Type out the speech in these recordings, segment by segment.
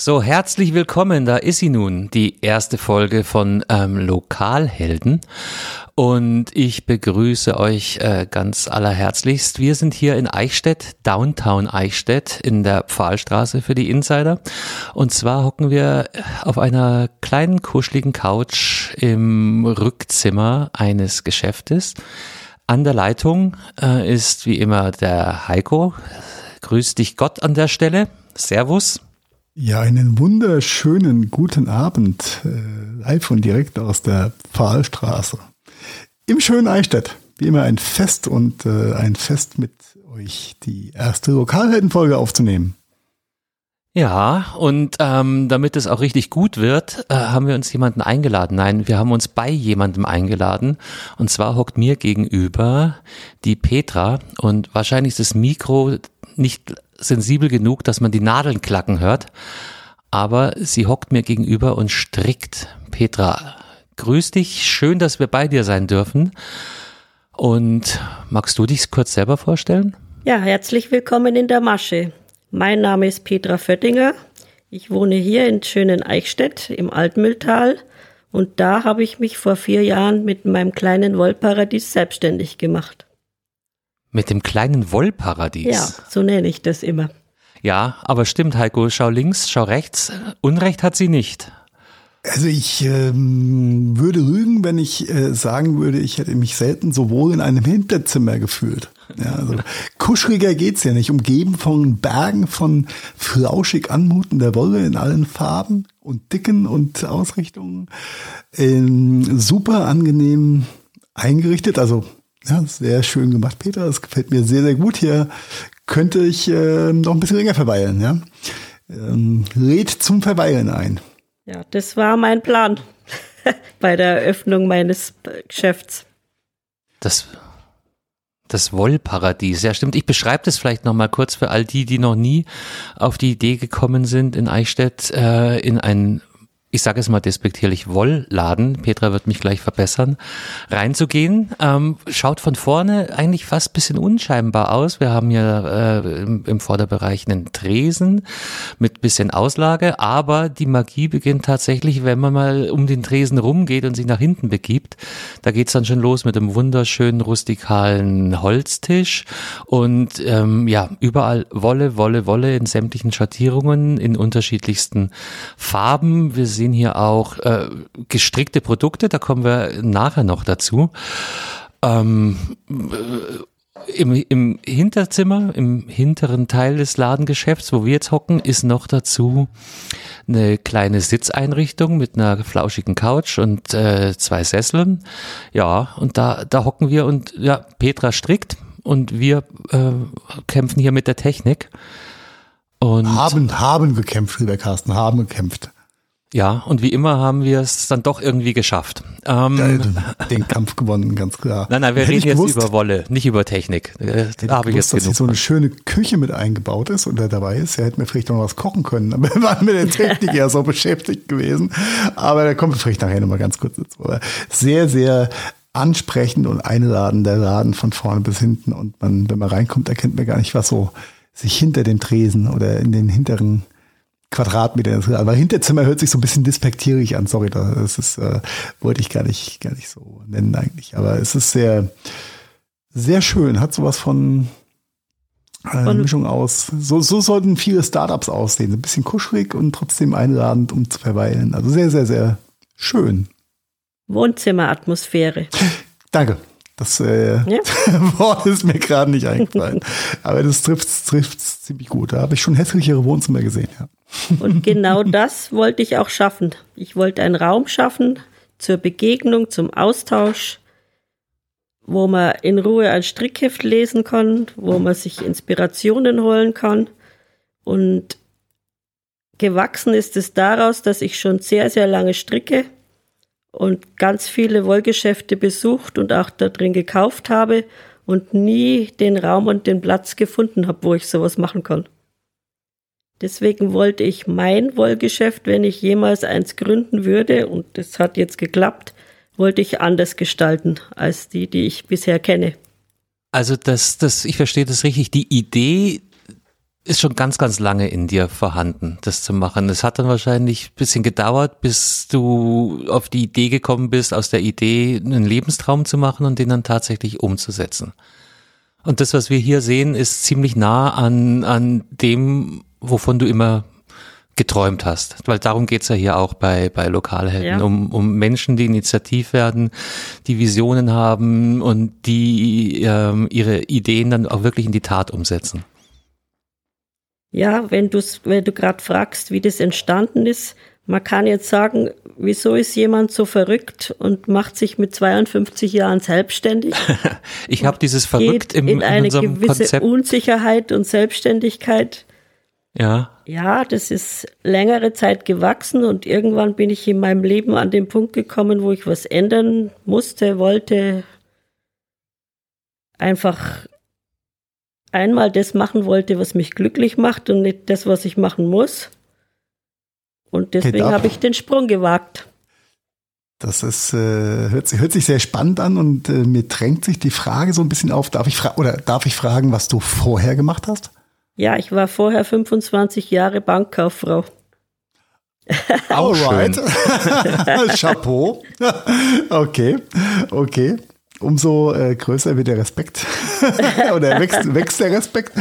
So, herzlich willkommen, da ist sie nun, die erste Folge von ähm, Lokalhelden. Und ich begrüße euch äh, ganz allerherzlichst. Wir sind hier in Eichstätt, Downtown Eichstätt, in der Pfahlstraße für die Insider. Und zwar hocken wir auf einer kleinen, kuscheligen Couch im Rückzimmer eines Geschäftes. An der Leitung äh, ist wie immer der Heiko. Grüß dich Gott an der Stelle. Servus. Ja, einen wunderschönen guten Abend, äh, live und direkt aus der Pfahlstraße. Im schönen Eichstätt. Wie immer ein Fest und äh, ein Fest mit euch, die erste Lokalheldenfolge aufzunehmen. Ja, und ähm, damit es auch richtig gut wird, äh, haben wir uns jemanden eingeladen. Nein, wir haben uns bei jemandem eingeladen. Und zwar hockt mir gegenüber die Petra und wahrscheinlich ist das Mikro nicht sensibel genug, dass man die Nadeln klacken hört. Aber sie hockt mir gegenüber und strickt. Petra, grüß dich. Schön, dass wir bei dir sein dürfen. Und magst du dich kurz selber vorstellen? Ja, herzlich willkommen in der Masche. Mein Name ist Petra Föttinger. Ich wohne hier in schönen Eichstätt im Altmühltal. Und da habe ich mich vor vier Jahren mit meinem kleinen Wollparadies selbstständig gemacht. Mit dem kleinen Wollparadies. Ja, so nenne ich das immer. Ja, aber stimmt, Heiko, schau links, schau rechts. Unrecht hat sie nicht. Also ich ähm, würde lügen, wenn ich äh, sagen würde, ich hätte mich selten so wohl in einem Hinterzimmer gefühlt. Ja, also kuscheliger geht's ja nicht. Umgeben von Bergen von flauschig anmutender Wolle in allen Farben und Dicken und Ausrichtungen. Ähm, super angenehm eingerichtet. Also ja, sehr schön gemacht, Peter. Das gefällt mir sehr, sehr gut. Hier könnte ich äh, noch ein bisschen länger verweilen. Ja? Ähm, lädt zum Verweilen ein. Ja, das war mein Plan bei der Eröffnung meines Geschäfts. Das, das Wollparadies, ja stimmt. Ich beschreibe das vielleicht noch mal kurz für all die, die noch nie auf die Idee gekommen sind, in Eichstätt äh, in ein ich sage es mal despektierlich, Wollladen, Petra wird mich gleich verbessern, reinzugehen. Ähm, schaut von vorne eigentlich fast bisschen unscheinbar aus. Wir haben ja äh, im, im, Vorderbereich einen Tresen mit bisschen Auslage, aber die Magie beginnt tatsächlich, wenn man mal um den Tresen rumgeht und sich nach hinten begibt. Da geht's dann schon los mit einem wunderschönen rustikalen Holztisch und ähm, ja, überall Wolle, Wolle, Wolle in sämtlichen Schattierungen, in unterschiedlichsten Farben. Wir sehen hier auch äh, gestrickte Produkte, da kommen wir nachher noch dazu. Ähm, äh, im, Im Hinterzimmer, im hinteren Teil des Ladengeschäfts, wo wir jetzt hocken, ist noch dazu eine kleine Sitzeinrichtung mit einer flauschigen Couch und äh, zwei Sesseln. Ja, und da, da hocken wir und ja, Petra strickt und wir äh, kämpfen hier mit der Technik. Und haben, haben gekämpft, lieber Carsten, haben gekämpft. Ja, und wie immer haben wir es dann doch irgendwie geschafft. Ähm, den Kampf gewonnen, ganz klar. Nein, nein, wir Hätte reden jetzt gewusst, über Wolle, nicht über Technik. Äh, da habe ich jetzt dass genug. Dass so eine schöne Küche mit eingebaut ist und er dabei ist. Er hätte mir vielleicht noch was kochen können, aber wir waren mit der Technik ja so beschäftigt gewesen. Aber da kommen wir vielleicht nachher nochmal ganz kurz dazu. Aber sehr, sehr ansprechend und einladend der Laden von vorne bis hinten. Und man, wenn man reinkommt, erkennt man gar nicht, was so sich hinter dem Tresen oder in den hinteren Quadratmeter. Aber Hinterzimmer hört sich so ein bisschen despektierig an. Sorry, das ist, äh, wollte ich gar nicht, gar nicht so nennen eigentlich. Aber es ist sehr, sehr schön. Hat sowas von äh, Mischung aus. So, so sollten viele Startups aussehen. Ein bisschen kuschelig und trotzdem einladend, um zu verweilen. Also sehr, sehr, sehr schön. Wohnzimmeratmosphäre. Danke. Das äh, ja. Wort ist mir gerade nicht eingefallen. Aber das trifft es ziemlich gut. Da habe ich schon hässlichere Wohnzimmer gesehen, ja. Und genau das wollte ich auch schaffen. Ich wollte einen Raum schaffen zur Begegnung, zum Austausch, wo man in Ruhe ein Strickheft lesen kann, wo man sich Inspirationen holen kann. Und gewachsen ist es daraus, dass ich schon sehr, sehr lange stricke und ganz viele Wollgeschäfte besucht und auch da drin gekauft habe und nie den Raum und den Platz gefunden habe, wo ich sowas machen kann. Deswegen wollte ich mein Wollgeschäft, wenn ich jemals eins gründen würde, und das hat jetzt geklappt, wollte ich anders gestalten als die, die ich bisher kenne. Also das, das, ich verstehe das richtig. Die Idee ist schon ganz, ganz lange in dir vorhanden, das zu machen. Es hat dann wahrscheinlich ein bisschen gedauert, bis du auf die Idee gekommen bist, aus der Idee einen Lebenstraum zu machen und den dann tatsächlich umzusetzen. Und das, was wir hier sehen, ist ziemlich nah an, an dem, wovon du immer geträumt hast. Weil darum geht's ja hier auch bei, bei Lokalhelden, ja. um, um Menschen, die initiativ werden, die Visionen haben und die ähm, ihre Ideen dann auch wirklich in die Tat umsetzen. Ja, wenn, du's, wenn du gerade fragst, wie das entstanden ist, man kann jetzt sagen, wieso ist jemand so verrückt und macht sich mit 52 Jahren selbstständig? ich habe dieses verrückt im in eine in gewisse Konzept. Unsicherheit und Selbstständigkeit. Ja. Ja, das ist längere Zeit gewachsen und irgendwann bin ich in meinem Leben an den Punkt gekommen, wo ich was ändern musste, wollte, einfach einmal das machen wollte, was mich glücklich macht und nicht das, was ich machen muss. Und deswegen habe ich den Sprung gewagt. Das ist, äh, hört, sich, hört sich sehr spannend an und äh, mir drängt sich die Frage so ein bisschen auf. Darf ich, fra oder darf ich fragen, was du vorher gemacht hast? Ja, ich war vorher 25 Jahre Bankkauffrau. Alright. Chapeau. okay, okay umso äh, größer wird der Respekt oder wächst, wächst der Respekt.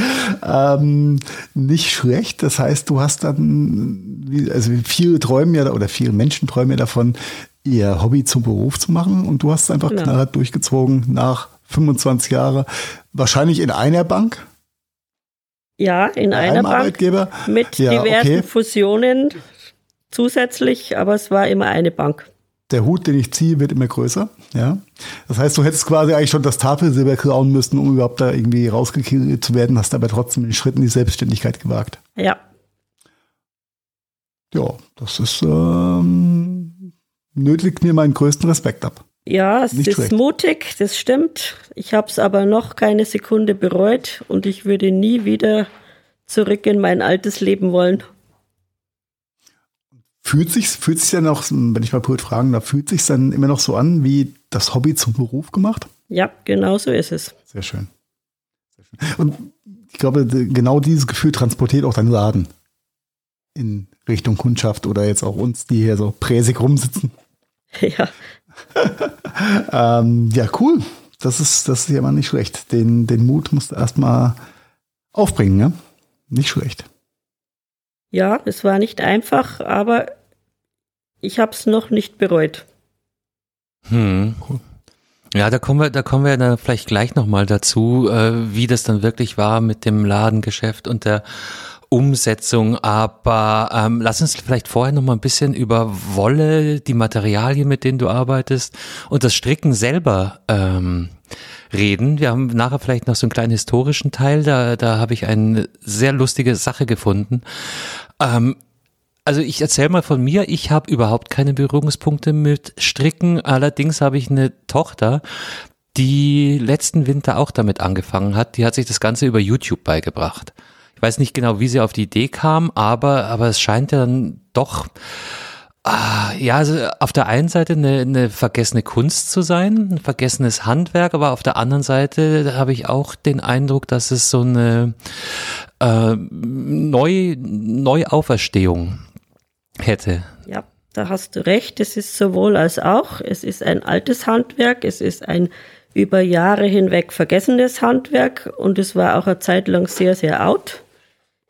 Ähm, nicht schlecht. Das heißt, du hast dann, also viele träumen ja oder viele Menschen träumen ja davon, ihr Hobby zum Beruf zu machen und du hast es einfach genau. knallhart durchgezogen nach 25 Jahren. Wahrscheinlich in einer Bank. Ja, in Bei einer Bank mit ja, diversen okay. Fusionen zusätzlich, aber es war immer eine Bank der Hut, den ich ziehe, wird immer größer. Ja. Das heißt, du hättest quasi eigentlich schon das Tafelsilber klauen müssen, um überhaupt da irgendwie rausgekriegt zu werden, hast aber trotzdem den Schritt in die Selbstständigkeit gewagt. Ja. Ja, das ist ähm, nötigt mir meinen größten Respekt ab. Ja, es Nicht ist schlecht. mutig, das stimmt. Ich habe es aber noch keine Sekunde bereut und ich würde nie wieder zurück in mein altes Leben wollen. Fühlt sich fühlt sich dann auch, wenn ich mal Pult fragen darf, fühlt sich dann immer noch so an, wie das Hobby zum Beruf gemacht? Ja, genau so ist es. Sehr schön. Sehr schön. Und ich glaube, genau dieses Gefühl transportiert auch dein Laden in Richtung Kundschaft oder jetzt auch uns, die hier so präsig rumsitzen. Ja. ähm, ja, cool. Das ist, das ist ja mal nicht schlecht. Den, den Mut musst du erstmal aufbringen, ja? Nicht schlecht. Ja, es war nicht einfach, aber ich habe es noch nicht bereut. Hm. Ja, da kommen wir, da kommen wir dann vielleicht gleich nochmal dazu, äh, wie das dann wirklich war mit dem Ladengeschäft und der Umsetzung. Aber ähm, lass uns vielleicht vorher noch mal ein bisschen über Wolle, die Materialien, mit denen du arbeitest und das Stricken selber ähm, reden. Wir haben nachher vielleicht noch so einen kleinen historischen Teil. Da, da habe ich eine sehr lustige Sache gefunden. Ähm, also ich erzähle mal von mir, ich habe überhaupt keine Berührungspunkte mit Stricken. Allerdings habe ich eine Tochter, die letzten Winter auch damit angefangen hat. Die hat sich das Ganze über YouTube beigebracht. Ich weiß nicht genau, wie sie auf die Idee kam, aber, aber es scheint ja dann doch Ah, ja, also auf der einen Seite eine, eine vergessene Kunst zu sein, ein vergessenes Handwerk, aber auf der anderen Seite habe ich auch den Eindruck, dass es so eine äh, Neu, Neuauferstehung hätte. Ja, da hast du recht. Es ist sowohl als auch. Es ist ein altes Handwerk, es ist ein über Jahre hinweg vergessenes Handwerk und es war auch eine Zeit lang sehr, sehr out.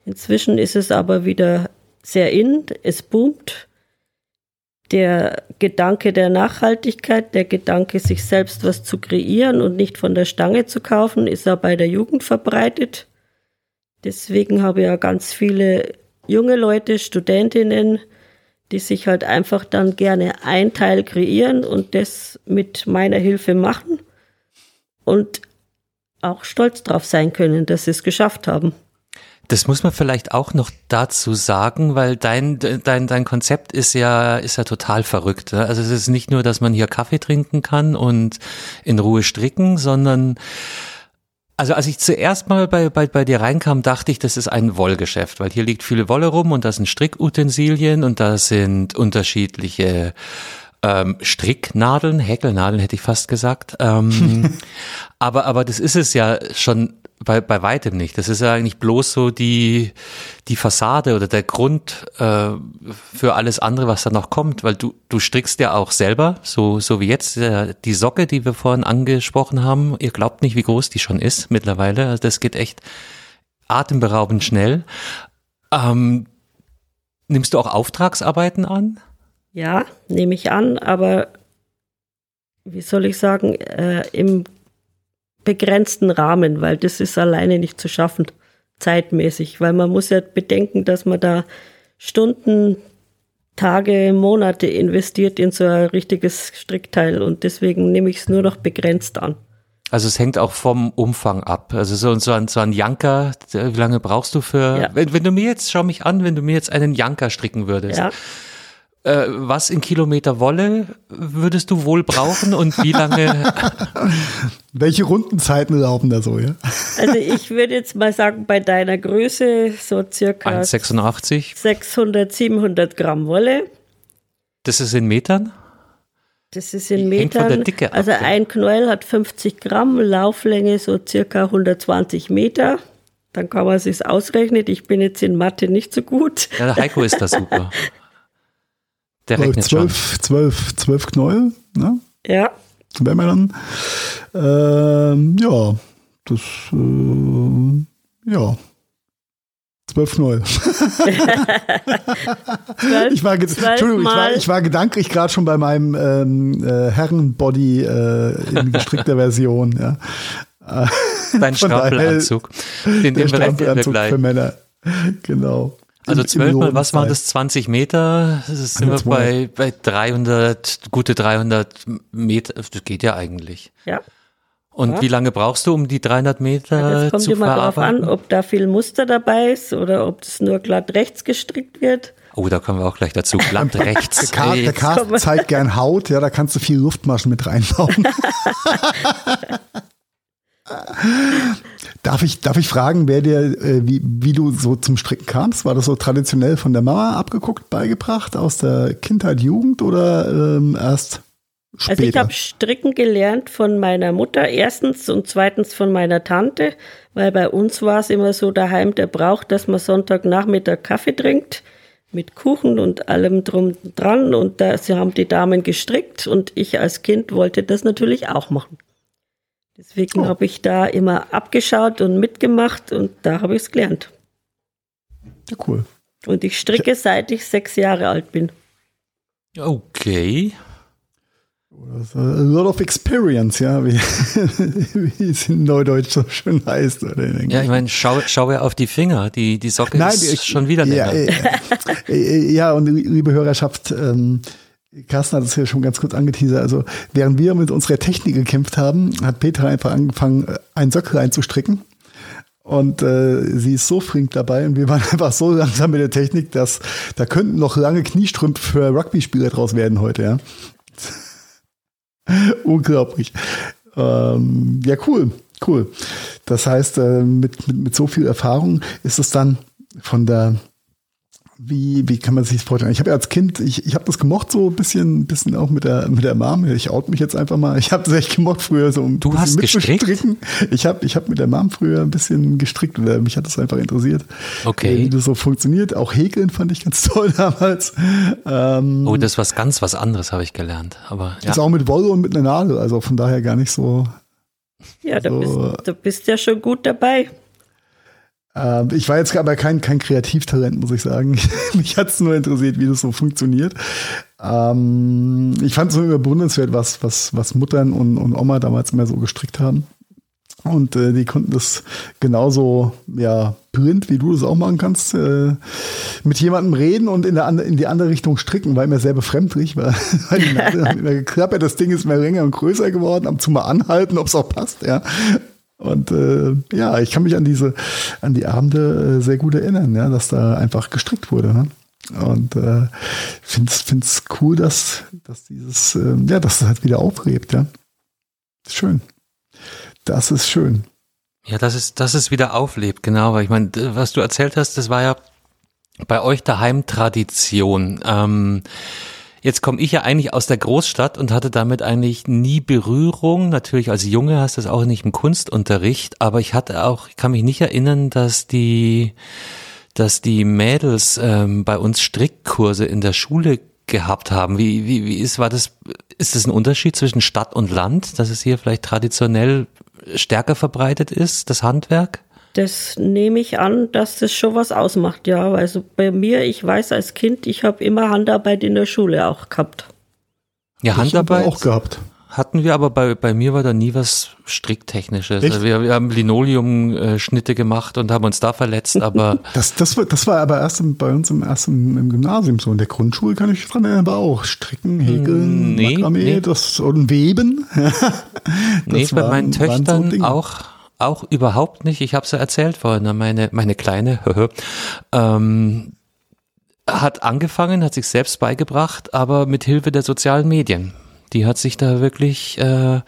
Inzwischen ist es aber wieder sehr in, es boomt der Gedanke der Nachhaltigkeit, der Gedanke, sich selbst was zu kreieren und nicht von der Stange zu kaufen, ist auch bei der Jugend verbreitet. Deswegen habe ich ja ganz viele junge Leute, Studentinnen, die sich halt einfach dann gerne ein Teil kreieren und das mit meiner Hilfe machen und auch stolz drauf sein können, dass sie es geschafft haben. Das muss man vielleicht auch noch dazu sagen, weil dein, dein, dein Konzept ist ja, ist ja total verrückt. Ne? Also es ist nicht nur, dass man hier Kaffee trinken kann und in Ruhe stricken, sondern also als ich zuerst mal bei, bei, bei dir reinkam, dachte ich, das ist ein Wollgeschäft, weil hier liegt viele Wolle rum und da sind Strickutensilien und da sind unterschiedliche ähm, Stricknadeln, Häkelnadeln hätte ich fast gesagt. Ähm, aber, aber das ist es ja schon bei, bei weitem nicht. Das ist ja eigentlich bloß so die, die Fassade oder der Grund äh, für alles andere, was da noch kommt, weil du, du strickst ja auch selber, so, so wie jetzt äh, die Socke, die wir vorhin angesprochen haben. Ihr glaubt nicht, wie groß die schon ist mittlerweile. Also das geht echt atemberaubend schnell. Ähm, nimmst du auch Auftragsarbeiten an? Ja, nehme ich an, aber wie soll ich sagen, äh, im begrenzten Rahmen, weil das ist alleine nicht zu schaffen, zeitmäßig, weil man muss ja bedenken, dass man da Stunden, Tage, Monate investiert in so ein richtiges Strickteil und deswegen nehme ich es nur noch begrenzt an. Also es hängt auch vom Umfang ab. Also so, so ein, so ein Janker, wie lange brauchst du für, ja. wenn, wenn du mir jetzt, schau mich an, wenn du mir jetzt einen Janker stricken würdest, ja. Äh, was in Kilometer Wolle würdest du wohl brauchen und wie lange? Welche Rundenzeiten laufen da so, ja? Also ich würde jetzt mal sagen, bei deiner Größe so circa 1,86. 600, 700 Gramm Wolle. Das ist in Metern? Das ist in Metern. Ab, also ein Knäuel hat 50 Gramm, Lauflänge so circa 120 Meter. Dann kann man sich ausrechnen. Ich bin jetzt in Mathe nicht so gut. Ja, der Heiko ist da super. Der rechnet zwölf, schon. Zwölf, zwölf Knäuel, ne? Ja. Wenn wir dann, ähm, ja, das, äh, ja, zwölf Knäuel. ich war, Entschuldigung, ich war, ich war gedanklich gerade schon bei meinem ähm, äh, Herrenbody äh, in gestrickter Version, ja. Dein Strampelanzug, den, den Strampelanzug für Männer, genau. Also zwölfmal, was waren das, 20 Meter? Das sind wir bei, bei 300, gute 300 Meter. Das geht ja eigentlich. Ja. Und ja. wie lange brauchst du, um die 300 Meter ja, das kommt zu immer darauf an, ob da viel Muster dabei ist oder ob das nur glatt rechts gestrickt wird. Oh, da kommen wir auch gleich dazu. Glatt rechts. Der, Car der zeigt gern Haut, ja, da kannst du viel Luftmaschen mit reinbauen. Darf ich, darf ich fragen, wer dir, äh, wie, wie du so zum Stricken kamst? War das so traditionell von der Mama abgeguckt, beigebracht, aus der Kindheit, Jugend oder ähm, erst später? Also ich habe Stricken gelernt von meiner Mutter erstens und zweitens von meiner Tante, weil bei uns war es immer so daheim der Brauch, dass man Sonntagnachmittag Kaffee trinkt mit Kuchen und allem drum dran und da sie haben die Damen gestrickt und ich als Kind wollte das natürlich auch machen. Deswegen oh. habe ich da immer abgeschaut und mitgemacht und da habe ich es gelernt. Ja, cool. Und ich stricke, seit ich sechs Jahre alt bin. Okay. A lot of experience, ja, wie, wie es in Neudeutsch so schön heißt. Oder ja, ich meine, schau, schau ja auf die Finger, die, die Socke Nein, ist ich, schon wieder länger. Ja, äh, äh, ja, und liebe Hörerschaft, ähm, Carsten hat es ja schon ganz kurz angeteasert. Also, während wir mit unserer Technik gekämpft haben, hat Petra einfach angefangen, einen Sockel einzustricken. Und äh, sie ist so flink dabei und wir waren einfach so langsam mit der Technik, dass da könnten noch lange Kniestrümpfe für Rugby-Spieler draus werden heute, ja. Unglaublich. Ähm, ja, cool, cool. Das heißt, äh, mit, mit, mit so viel Erfahrung ist es dann von der wie, wie kann man sich das vorstellen? Ich habe ja als Kind, ich, ich habe das gemocht, so ein bisschen, bisschen auch mit der, mit der Mom. Ich out mich jetzt einfach mal. Ich habe das echt gemocht früher, so ein du bisschen hast gestrickt? Ich habe ich hab mit der Mom früher ein bisschen gestrickt. Mich hat das einfach interessiert. Okay. Wie das so funktioniert. Auch Häkeln fand ich ganz toll damals. Ähm, oh, das ist was ganz was anderes, habe ich gelernt. Aber ja. Ist auch mit Wolle und mit einer Nadel, also von daher gar nicht so. Ja, so, du, bist, du bist ja schon gut dabei. Ähm, ich war jetzt aber kein, kein Kreativtalent, muss ich sagen. Mich hat es nur interessiert, wie das so funktioniert. Ähm, ich fand es so immer bewundernswert, was, was, was Muttern und, und Oma damals immer so gestrickt haben. Und äh, die konnten das genauso ja, blind, wie du das auch machen kannst, äh, mit jemandem reden und in, der, in die andere Richtung stricken, war immer sehr befremdlich, weil, weil die Nadel hat immer geklappert, das Ding ist mehr länger und größer geworden, am zu mal anhalten, ob es auch passt, ja. Und äh, ja, ich kann mich an diese, an die Abende äh, sehr gut erinnern, ja, dass da einfach gestrickt wurde. Ne? Und äh, finde es cool, dass, dass dieses, äh, ja, dass das halt wieder auflebt, ja. Schön. Das ist schön. Ja, dass es, dass es wieder auflebt, genau. Weil ich meine, was du erzählt hast, das war ja bei euch daheim Tradition. Ähm, Jetzt komme ich ja eigentlich aus der Großstadt und hatte damit eigentlich nie Berührung. Natürlich als Junge hast du es auch nicht im Kunstunterricht, aber ich hatte auch, ich kann mich nicht erinnern, dass die, dass die Mädels ähm, bei uns Strickkurse in der Schule gehabt haben. Wie, wie, wie ist, war das, ist das ein Unterschied zwischen Stadt und Land, dass es hier vielleicht traditionell stärker verbreitet ist, das Handwerk? Das nehme ich an, dass das schon was ausmacht, ja. Also bei mir, ich weiß als Kind, ich habe immer Handarbeit in der Schule auch gehabt. Ja, das Handarbeit auch gehabt. Hatten wir, aber bei, bei mir war da nie was Stricktechnisches. Also wir, wir haben Linoleum-Schnitte gemacht und haben uns da verletzt, aber. Das, das, war, das war aber erst bei uns im ersten im Gymnasium so. In der Grundschule kann ich dran erinnern, aber auch Stricken, Häkeln, nee, Makramee, nee. das und Weben. nee, bei waren, meinen Töchtern so auch auch überhaupt nicht. Ich habe es ja erzählt vorhin, ne, meine, meine Kleine ähm, hat angefangen, hat sich selbst beigebracht, aber mit Hilfe der sozialen Medien. Die hat sich da wirklich äh,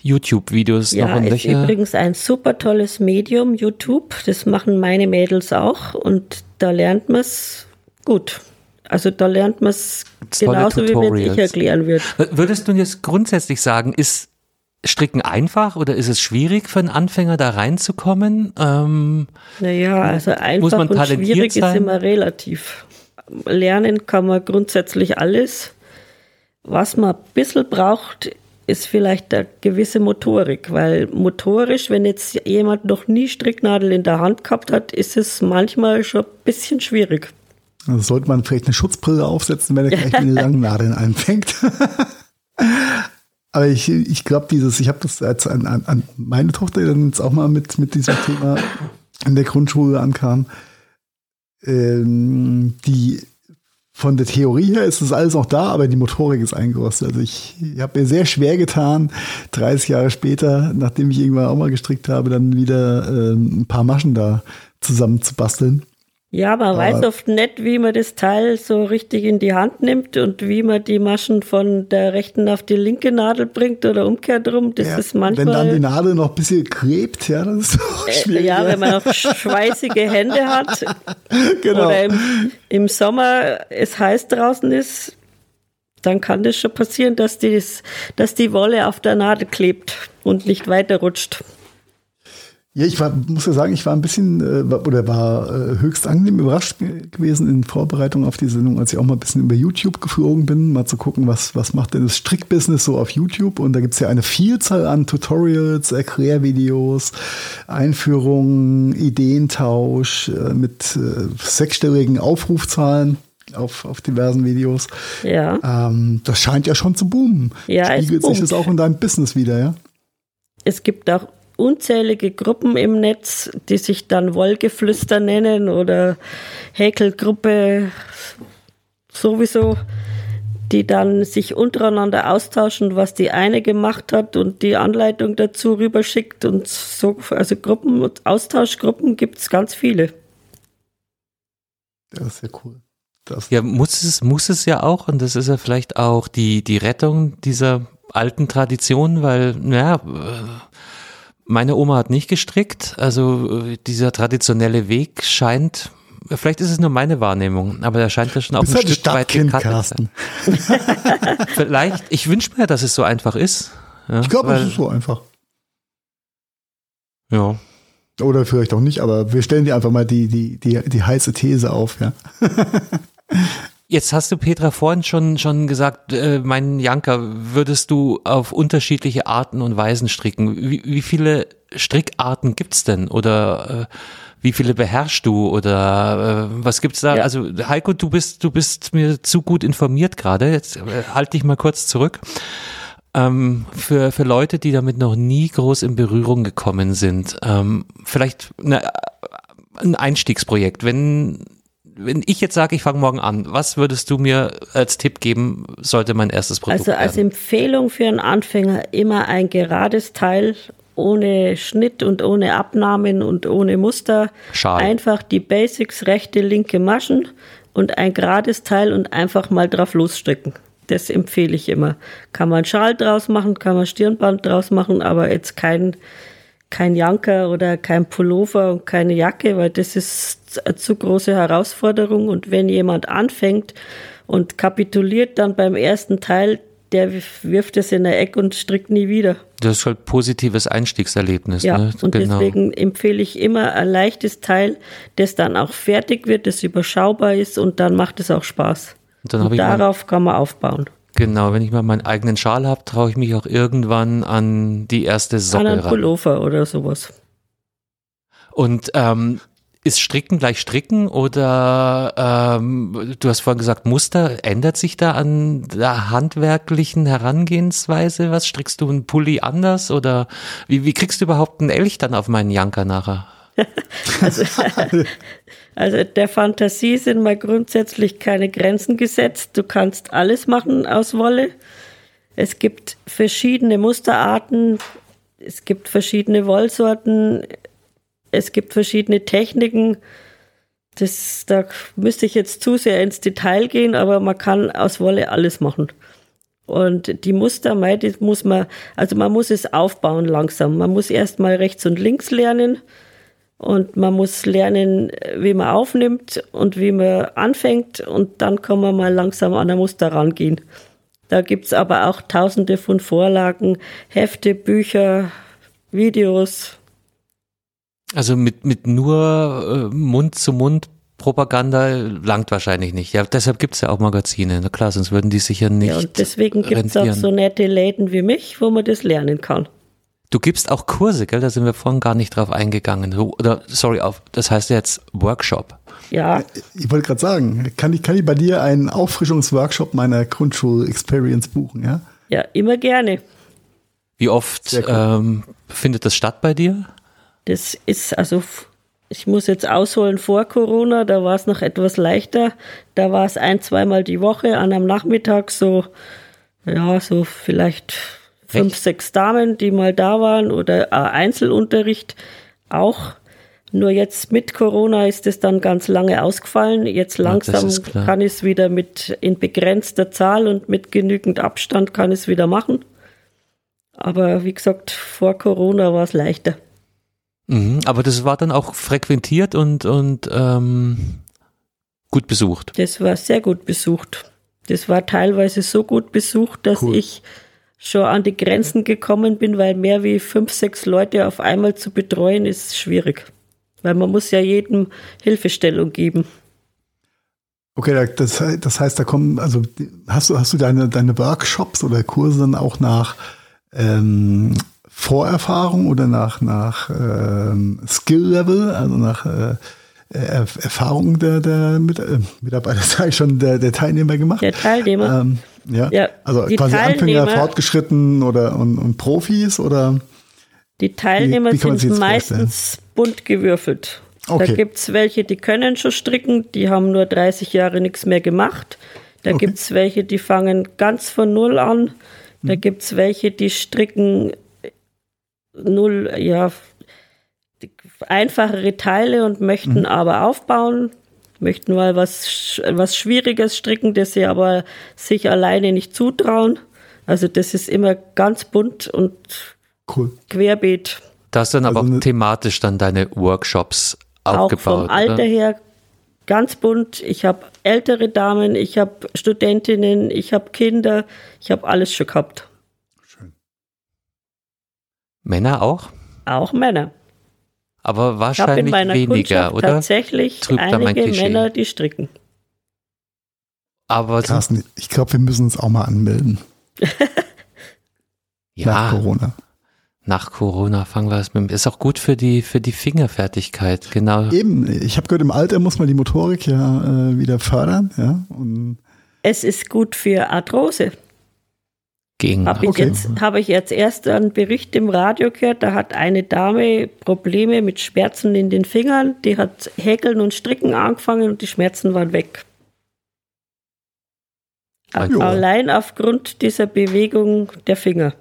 YouTube-Videos ja, noch und ist übrigens ein super tolles Medium, YouTube. Das machen meine Mädels auch und da lernt man es gut. Also da lernt man es genauso, wie wenn ich erklären würde. Würdest du jetzt grundsätzlich sagen, ist Stricken einfach oder ist es schwierig für einen Anfänger da reinzukommen? Ähm, naja, also einfach und schwierig sein? ist immer relativ. Lernen kann man grundsätzlich alles. Was man ein bisschen braucht, ist vielleicht eine gewisse Motorik, weil motorisch, wenn jetzt jemand noch nie Stricknadel in der Hand gehabt hat, ist es manchmal schon ein bisschen schwierig. Also sollte man vielleicht eine Schutzbrille aufsetzen, wenn er gleich mit den langen Nadeln anfängt. Aber ich, ich glaube, dieses, ich habe das als an, an, an meine Tochter dann jetzt auch mal mit, mit diesem Thema in der Grundschule ankam. Ähm, die von der Theorie her ist das alles auch da, aber die Motorik ist eingerostet. Also ich, ich habe mir sehr schwer getan, 30 Jahre später, nachdem ich irgendwann auch mal gestrickt habe, dann wieder ähm, ein paar Maschen da zusammen zu basteln. Ja, man Aber weiß oft nicht, wie man das Teil so richtig in die Hand nimmt und wie man die Maschen von der rechten auf die linke Nadel bringt oder umkehrt rum. Das ja, ist manchmal. Wenn dann die Nadel noch ein bisschen klebt, ja, das ist auch äh, schwierig. Ja, wenn man noch schweißige Hände hat. genau. Oder im, im Sommer es heiß draußen ist, dann kann das schon passieren, dass die, dass die Wolle auf der Nadel klebt und nicht weiter rutscht. Ja, ich war, muss ja sagen, ich war ein bisschen äh, oder war äh, höchst angenehm überrascht gewesen in Vorbereitung auf die Sendung, als ich auch mal ein bisschen über YouTube geflogen bin, mal zu gucken, was, was macht denn das Strickbusiness so auf YouTube. Und da gibt's ja eine Vielzahl an Tutorials, Erklärvideos, Einführungen, Ideentausch äh, mit äh, sechsstelligen Aufrufzahlen auf, auf diversen Videos. Ja. Ähm, das scheint ja schon zu boomen. Ja, Spiegelt sich das auch in deinem Business wieder, ja? Es gibt auch unzählige Gruppen im Netz, die sich dann Wollgeflüster nennen oder Häkelgruppe sowieso, die dann sich untereinander austauschen, was die eine gemacht hat und die Anleitung dazu rüberschickt und so, also Gruppen, Austauschgruppen gibt es ganz viele. Das ist ja cool. Das ja, muss es, muss es ja auch, und das ist ja vielleicht auch die, die Rettung dieser alten Tradition, weil, naja, meine Oma hat nicht gestrickt, also äh, dieser traditionelle Weg scheint, vielleicht ist es nur meine Wahrnehmung, aber der scheint ja schon auch ein halt Stück weit Carsten. vielleicht, ich wünsche mir, dass es so einfach ist. Ja, ich glaube, es ist so einfach. Ja. Oder vielleicht auch nicht, aber wir stellen dir einfach mal die, die, die, die heiße These auf, ja. Jetzt hast du Petra vorhin schon schon gesagt, äh, mein Janka, würdest du auf unterschiedliche Arten und Weisen stricken? Wie, wie viele Strickarten gibt's denn? Oder äh, wie viele beherrschst du? Oder äh, was gibt's da? Ja. Also Heiko, du bist du bist mir zu gut informiert gerade. Jetzt äh, halt dich mal kurz zurück. Ähm, für, für Leute, die damit noch nie groß in Berührung gekommen sind, ähm, vielleicht eine, ein Einstiegsprojekt. Wenn wenn ich jetzt sage, ich fange morgen an, was würdest du mir als Tipp geben, sollte mein erstes Produkt Also als werden? Empfehlung für einen Anfänger immer ein gerades Teil ohne Schnitt und ohne Abnahmen und ohne Muster. Schal. Einfach die Basics, rechte, linke Maschen und ein gerades Teil und einfach mal drauf losstricken. Das empfehle ich immer. Kann man Schal draus machen, kann man Stirnband draus machen, aber jetzt kein kein Janker oder kein Pullover und keine Jacke, weil das ist eine zu große Herausforderung. Und wenn jemand anfängt und kapituliert dann beim ersten Teil, der wirft es in der Eck und strickt nie wieder. Das ist halt positives Einstiegserlebnis. Ja, ne? und genau. deswegen empfehle ich immer ein leichtes Teil, das dann auch fertig wird, das überschaubar ist und dann macht es auch Spaß. Und, und darauf kann man aufbauen. Genau, wenn ich mal meinen eigenen Schal habe, traue ich mich auch irgendwann an die erste Socke an einen Pullover oder sowas. Und ähm, ist Stricken gleich Stricken oder ähm, du hast vorhin gesagt, Muster, ändert sich da an der handwerklichen Herangehensweise was? Strickst du einen Pulli anders oder wie, wie kriegst du überhaupt einen Elch dann auf meinen Janker nachher? also, also der Fantasie sind mal grundsätzlich keine Grenzen gesetzt. Du kannst alles machen aus Wolle. Es gibt verschiedene Musterarten, es gibt verschiedene Wollsorten, es gibt verschiedene Techniken. Das, da müsste ich jetzt zu sehr ins Detail gehen, aber man kann aus Wolle alles machen. Und die Muster, die muss man, also man muss es aufbauen langsam. Man muss erst mal rechts und links lernen und man muss lernen, wie man aufnimmt und wie man anfängt und dann kann man mal langsam an ein Muster rangehen. Da gibt es aber auch tausende von Vorlagen, Hefte, Bücher, Videos, also mit, mit nur äh, Mund zu Mund Propaganda langt wahrscheinlich nicht. Ja, deshalb gibt es ja auch Magazine. Na klar, sonst würden die sicher nicht. Ja, und deswegen gibt es auch so nette Läden wie mich, wo man das lernen kann. Du gibst auch Kurse, gell? Da sind wir vorhin gar nicht drauf eingegangen. Oder, sorry, auf, das heißt jetzt Workshop. Ja. Ich wollte gerade sagen, kann ich, kann ich bei dir einen Auffrischungsworkshop meiner Grundschul-Experience buchen, ja? Ja, immer gerne. Wie oft cool. ähm, findet das statt bei dir? Das ist also, ich muss jetzt ausholen vor Corona, da war es noch etwas leichter. Da war es ein, zweimal die Woche an einem Nachmittag so, ja, so vielleicht fünf, sechs Damen, die mal da waren oder Einzelunterricht auch. Nur jetzt mit Corona ist es dann ganz lange ausgefallen. Jetzt langsam ja, kann ich es wieder mit in begrenzter Zahl und mit genügend Abstand kann ich es wieder machen. Aber wie gesagt, vor Corona war es leichter. Mhm, aber das war dann auch frequentiert und, und ähm, gut besucht. Das war sehr gut besucht. Das war teilweise so gut besucht, dass cool. ich schon an die Grenzen gekommen bin, weil mehr wie fünf, sechs Leute auf einmal zu betreuen ist schwierig. Weil man muss ja jedem Hilfestellung geben. Okay, das, das heißt, da kommen, also hast du, hast du deine, deine Workshops oder Kurse dann auch nach ähm, Vorerfahrung oder nach, nach ähm, Skill-Level, also nach äh, Erfahrung der, der äh, Mitarbeiter, sage ich schon, der, der Teilnehmer gemacht? Der Teilnehmer. Ähm, ja. ja. also quasi Teilnehmer, Anfänger, Fortgeschritten oder und, und Profis oder? Die Teilnehmer wie, wie sind meistens bunt gewürfelt. Okay. Da gibt es welche, die können schon stricken, die haben nur 30 Jahre nichts mehr gemacht. Da okay. gibt es welche, die fangen ganz von Null an. Da mhm. gibt es welche, die stricken null, ja, einfachere Teile und möchten mhm. aber aufbauen, möchten mal was, was Schwieriges stricken, das sie aber sich alleine nicht zutrauen. Also das ist immer ganz bunt und cool. querbeet. Da hast du dann also aber auch thematisch dann deine Workshops aufgebaut. Auch vom Alter oder? her ganz bunt. Ich habe ältere Damen, ich habe Studentinnen, ich habe Kinder, ich habe alles schon gehabt. Männer auch? Auch Männer. Aber wahrscheinlich weniger, oder? Tatsächlich Trübt einige Männer, die stricken. Aber Carsten, ich glaube, wir müssen uns auch mal anmelden. ja. Nach Corona. Nach Corona fangen wir es mit. Ist auch gut für die für die Fingerfertigkeit, genau. Eben, ich habe gehört, im Alter muss man die Motorik ja äh, wieder fördern, ja. Und es ist gut für Arthrose gegen. Habe ich, okay. jetzt, hab ich jetzt erst einen Bericht im Radio gehört, da hat eine Dame Probleme mit Schmerzen in den Fingern, die hat Häkeln und Stricken angefangen und die Schmerzen waren weg. Ja. Allein aufgrund dieser Bewegung der Finger.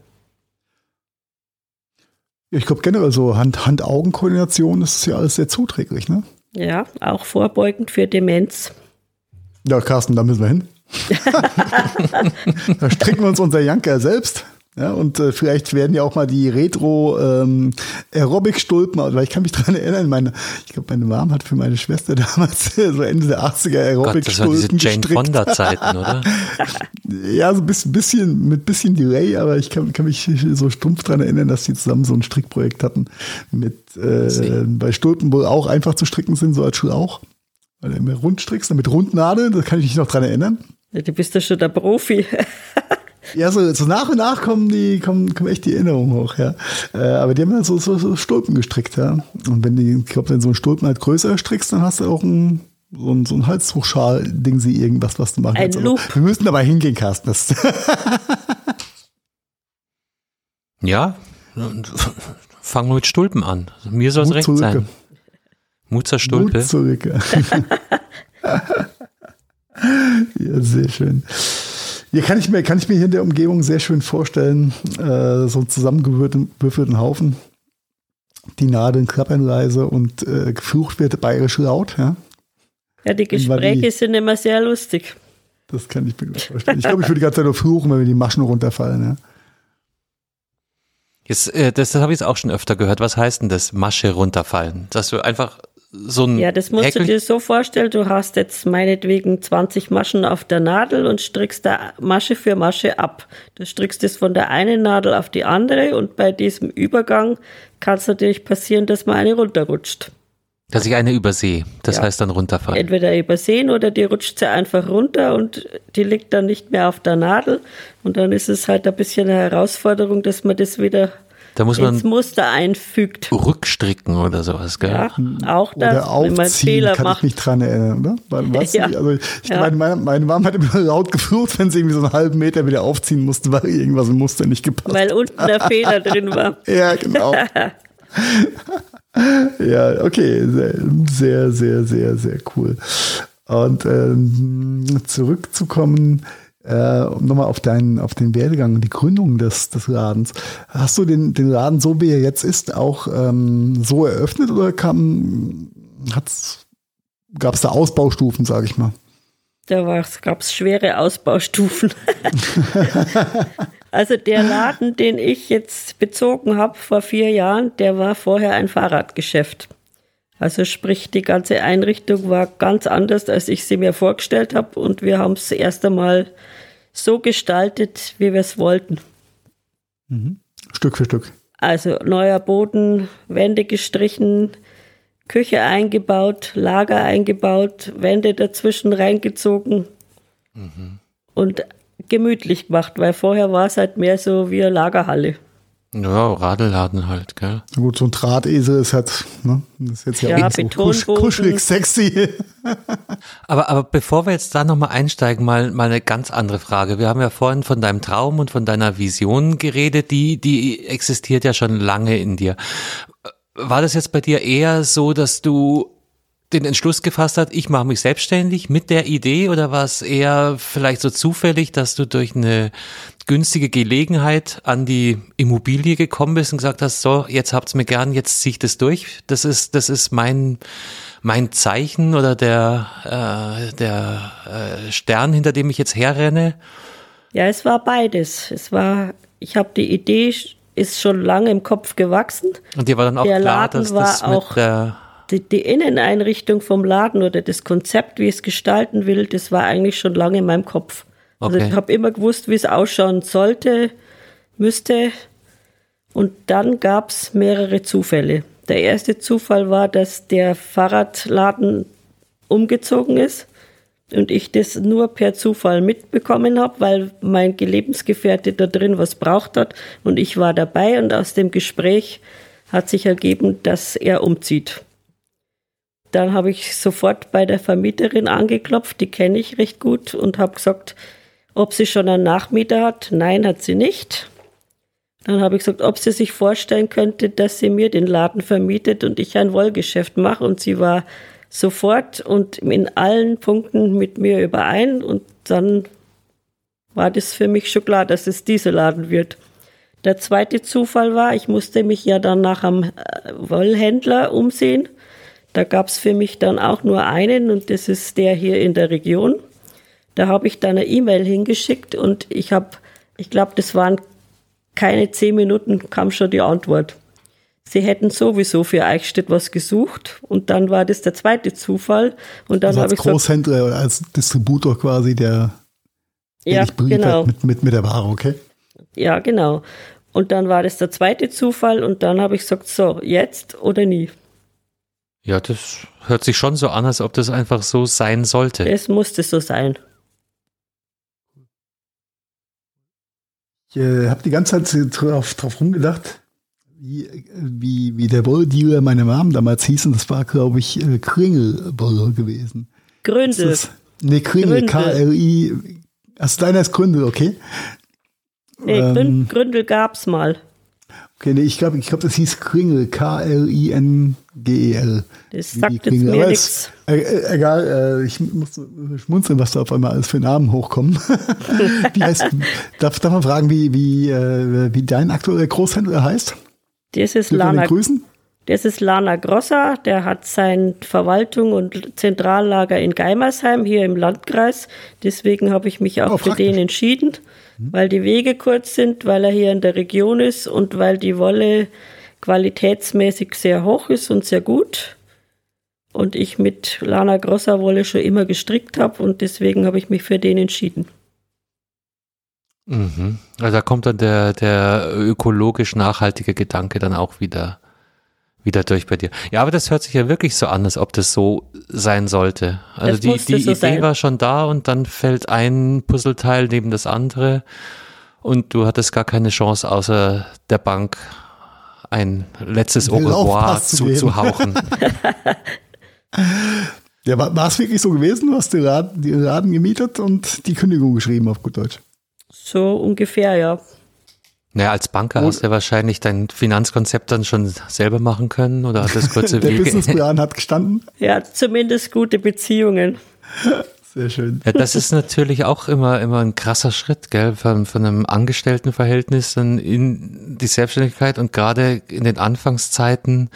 Ich glaube generell so Hand-Augen-Koordination ist ja alles sehr zuträglich, ne? Ja, auch vorbeugend für Demenz. Ja, Carsten, da müssen wir hin. da stricken wir uns unser Janker selbst. Ja, und äh, vielleicht werden ja auch mal die Retro ähm, Aerobic-Stulpen, weil ich kann mich dran erinnern, meine, ich glaube, meine Mom hat für meine Schwester damals so Ende der 80er Aerobic-Stulpen Jane Fonda-Zeiten, oder? ja, so ein bisschen, bisschen, mit bisschen Delay, aber ich kann, kann mich so stumpf dran erinnern, dass die zusammen so ein Strickprojekt hatten mit äh, bei Stulpen wohl auch einfach zu stricken sind, so als Schlauch. Weil du immer rund strickst, mit Rundnadeln, da kann ich mich noch dran erinnern. Ja, du bist ja schon der Profi. Ja, so, so nach und nach kommen die, kommen, kommen echt die Erinnerungen hoch, ja. Äh, aber die haben halt so, so, so Stulpen gestrickt, ja. Und wenn die, ich glaube, wenn so ein Stulpen halt größer strickst, dann hast du auch ein, so ein, so ein Halstuchschal-Ding, sie irgendwas, was du machen ein kannst. Loop. wir müssen dabei hingehen, Carsten. Das ja, fangen wir mit Stulpen an. Mir soll es recht sein. Mut zur Stulpe. Mut zurück. ja, sehr schön. Ja, kann ich mir, kann ich mir hier in der Umgebung sehr schön vorstellen, äh, so einen zusammengewürfelten Haufen. Die Nadeln klappern leise und äh, geflucht wird bayerisch laut, ja. Ja, die Gespräche die, sind immer sehr lustig. Das kann ich mir gut vorstellen. Ich glaube, ich würde die ganze Zeit nur fluchen, wenn mir die Maschen runterfallen, ja. Jetzt, äh, das, das habe ich jetzt auch schon öfter gehört. Was heißt denn das, Masche runterfallen? Dass du einfach so ein Ja, das musst Häkel du dir so vorstellen, du hast jetzt meinetwegen 20 Maschen auf der Nadel und strickst da Masche für Masche ab. Du strickst es von der einen Nadel auf die andere und bei diesem Übergang kann es natürlich passieren, dass mal eine runterrutscht. Dass ich eine übersehe. Das Ja. heißt dann runterfallen. Entweder übersehen oder die rutscht sie einfach runter und die liegt dann nicht mehr auf der Nadel. Und dann ist es halt ein bisschen eine Herausforderung, dass man das wieder Da muss man ins Muster einfügt. rückstricken oder sowas, gell? Ja, auch das, Oder wenn man Fehler kann macht. ich mich dran erinnern, oder? Was? Ja. Also ich, Ja. meine, meine, meine Mama hat immer laut geflucht, wenn sie irgendwie so einen halben Meter wieder aufziehen musste, weil irgendwas im Muster nicht gepasst Weil unten der Fehler drin war. Ja, genau. ja, okay, sehr, sehr, sehr, sehr, sehr cool. Und ähm, zurückzukommen, äh, nochmal auf deinen, auf den Werdegang die Gründung des, des Ladens. Hast du den, den Laden, so wie er jetzt ist, auch ähm, so eröffnet oder kam, hat's, gab es da Ausbaustufen, sage ich mal? Da gab es schwere Ausbaustufen. also der Laden, den ich jetzt bezogen habe vor vier Jahren, der war vorher ein Fahrradgeschäft. Also sprich, die ganze Einrichtung war ganz anders, als ich sie mir vorgestellt habe. Und wir haben es erst einmal so gestaltet, wie wir es wollten. Stück für Stück. Also neuer Boden, Wände gestrichen, Küche eingebaut, Lager eingebaut, Wände dazwischen reingezogen und gemütlich gemacht, weil vorher war es halt mehr so wie eine Lagerhalle. Ja, Radelladen halt, gell? Na Gut, so ein Drahtesel ist halt, ne, das ist jetzt ja, Ja, auch so kusch, kuschelig sexy. Aber, aber bevor wir jetzt da nochmal einsteigen, mal, mal eine ganz andere Frage. Wir haben ja vorhin von deinem Traum und von deiner Vision geredet, die, die existiert ja schon lange in dir. War das jetzt bei dir eher so, dass du den Entschluss gefasst hast, ich mache mich selbstständig mit der Idee oder war es eher vielleicht so zufällig, dass du durch eine günstige Gelegenheit an die Immobilie gekommen bist und gesagt hast, so, jetzt habt's mir gern, jetzt zieh ich das durch. Das ist, das ist mein, mein Zeichen oder der, äh, der äh, Stern, hinter dem ich jetzt herrenne. Ja, es war beides. Es war, ich habe die Idee, ist schon lange im Kopf gewachsen. Und dir war dann auch Der klar, Laden dass war das auch- mit der, Die, die Inneneinrichtung vom Laden oder das Konzept, wie ich es gestalten will, das war eigentlich schon lange in meinem Kopf. Also Okay. ich habe immer gewusst, wie es ausschauen sollte, müsste. Und dann gab es mehrere Zufälle. Der erste Zufall war, dass der Fahrradladen umgezogen ist und ich das nur per Zufall mitbekommen habe, weil mein Lebensgefährte da drin was braucht hat und ich war dabei und aus dem Gespräch hat sich ergeben, dass er umzieht. Dann habe ich sofort bei der Vermieterin angeklopft, die kenne ich recht gut und habe gesagt, ob sie schon einen Nachmieter hat. Nein, hat sie nicht. Dann habe ich gesagt, ob sie sich vorstellen könnte, dass sie mir den Laden vermietet und ich ein Wollgeschäft mache. Und sie war sofort und in allen Punkten mit mir überein. Und dann war das für mich schon klar, dass es dieser Laden wird. Der zweite Zufall war, ich musste mich ja dann nach einem äh, Wollhändler umsehen. Da gab es für mich dann auch nur einen und das ist der hier in der Region. Da habe ich dann eine E-Mail hingeschickt und ich habe, ich glaube, das waren keine zehn Minuten kam schon die Antwort. Sie hätten sowieso für Eichstätt was gesucht und dann war das der zweite Zufall und dann also habe ich Großhändler gesagt, als Distributor quasi, der, der ja, genau. mit, mit, mit der Ware, okay? Ja, genau. Und dann war das der zweite Zufall und dann habe ich gesagt, so, jetzt oder nie. Ja, das hört sich schon so an, als ob das einfach so sein sollte. Es musste so sein. Ich äh, habe die ganze Zeit drauf, drauf rumgedacht, wie, wie, wie der Wolldealer meiner Mom damals hieß. Und das war, glaube ich, äh, Kringelwolle gewesen. Gründel. Das, nee, Kringel, K-R-I. Also deiner ist Gründel, okay? Nee, ähm, Gründel gab's mal. Okay, nee, ich glaube, ich glaub, das hieß Kringel, K-R-I-N-G-E-L. Das sagt jetzt mir nichts. Äh, äh, egal, äh, ich muss schmunzeln, was da auf einmal alles für Namen hochkommen. wie heißt, darf, darf man fragen, wie, wie, äh, wie dein aktueller Großhändler heißt? Das ist Lana. Grüßen? Das ist Lana Grosser, der hat sein Verwaltung und Zentrallager in Geimersheim hier im Landkreis. Deswegen habe ich mich auch oh, für den entschieden. Weil die Wege kurz sind, weil er hier in der Region ist und weil die Wolle qualitätsmäßig sehr hoch ist und sehr gut. Und ich mit Lana Grosser Wolle schon immer gestrickt habe und deswegen habe ich mich für den entschieden. Mhm. Also da kommt dann der, der ökologisch nachhaltige Gedanke dann auch wieder wieder durch bei dir. Ja, aber das hört sich ja wirklich so an, als ob das so sein sollte. Also die, die so Idee sein. war schon da und dann fällt ein Puzzleteil neben das andere und du hattest gar keine Chance, außer der Bank ein letztes Au revoir zu, zu hauchen. ja, war es wirklich so gewesen? Du hast den Laden, den Laden gemietet und die Kündigung geschrieben auf gut Deutsch. So ungefähr, ja. Naja, als Banker und, hast du ja wahrscheinlich dein Finanzkonzept dann schon selber machen können oder hat das kurze Der Wege? Der Businessplan hat gestanden? Ja, zumindest gute Beziehungen. Sehr schön. Ja, das ist natürlich auch immer, immer ein krasser Schritt, gell, von, von einem Angestelltenverhältnis dann in die Selbstständigkeit und gerade in den Anfangszeiten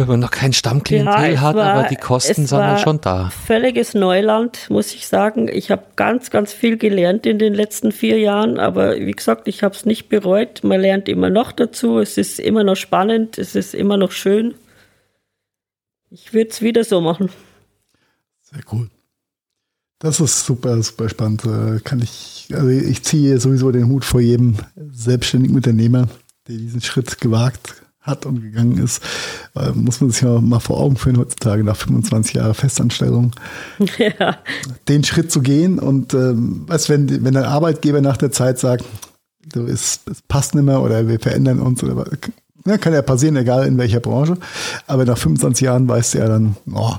wenn man noch kein Stammklientel ja, hat, war, aber die Kosten sind dann schon da. Völliges Neuland, muss ich sagen. Ich habe ganz, ganz viel gelernt in den letzten vier Jahren, aber wie gesagt, ich habe es nicht bereut. Man lernt immer noch dazu. Es ist immer noch spannend, es ist immer noch schön. Ich würde es wieder so machen. Sehr cool. Das ist super, super spannend. Äh, kann ich, also ich ziehe sowieso den Hut vor jedem selbstständigen Unternehmer, der diesen Schritt gewagt hat und gegangen ist, äh, muss man sich ja mal vor Augen führen heutzutage nach 25 Jahren Festanstellung. Ja. Den Schritt zu gehen und ähm, weißt, wenn, wenn dein Arbeitgeber nach der Zeit sagt, du, es, es passt nicht mehr oder wir verändern uns oder ja, kann ja passieren, egal in welcher Branche. Aber nach 25 Jahren weißt du ja dann, oh,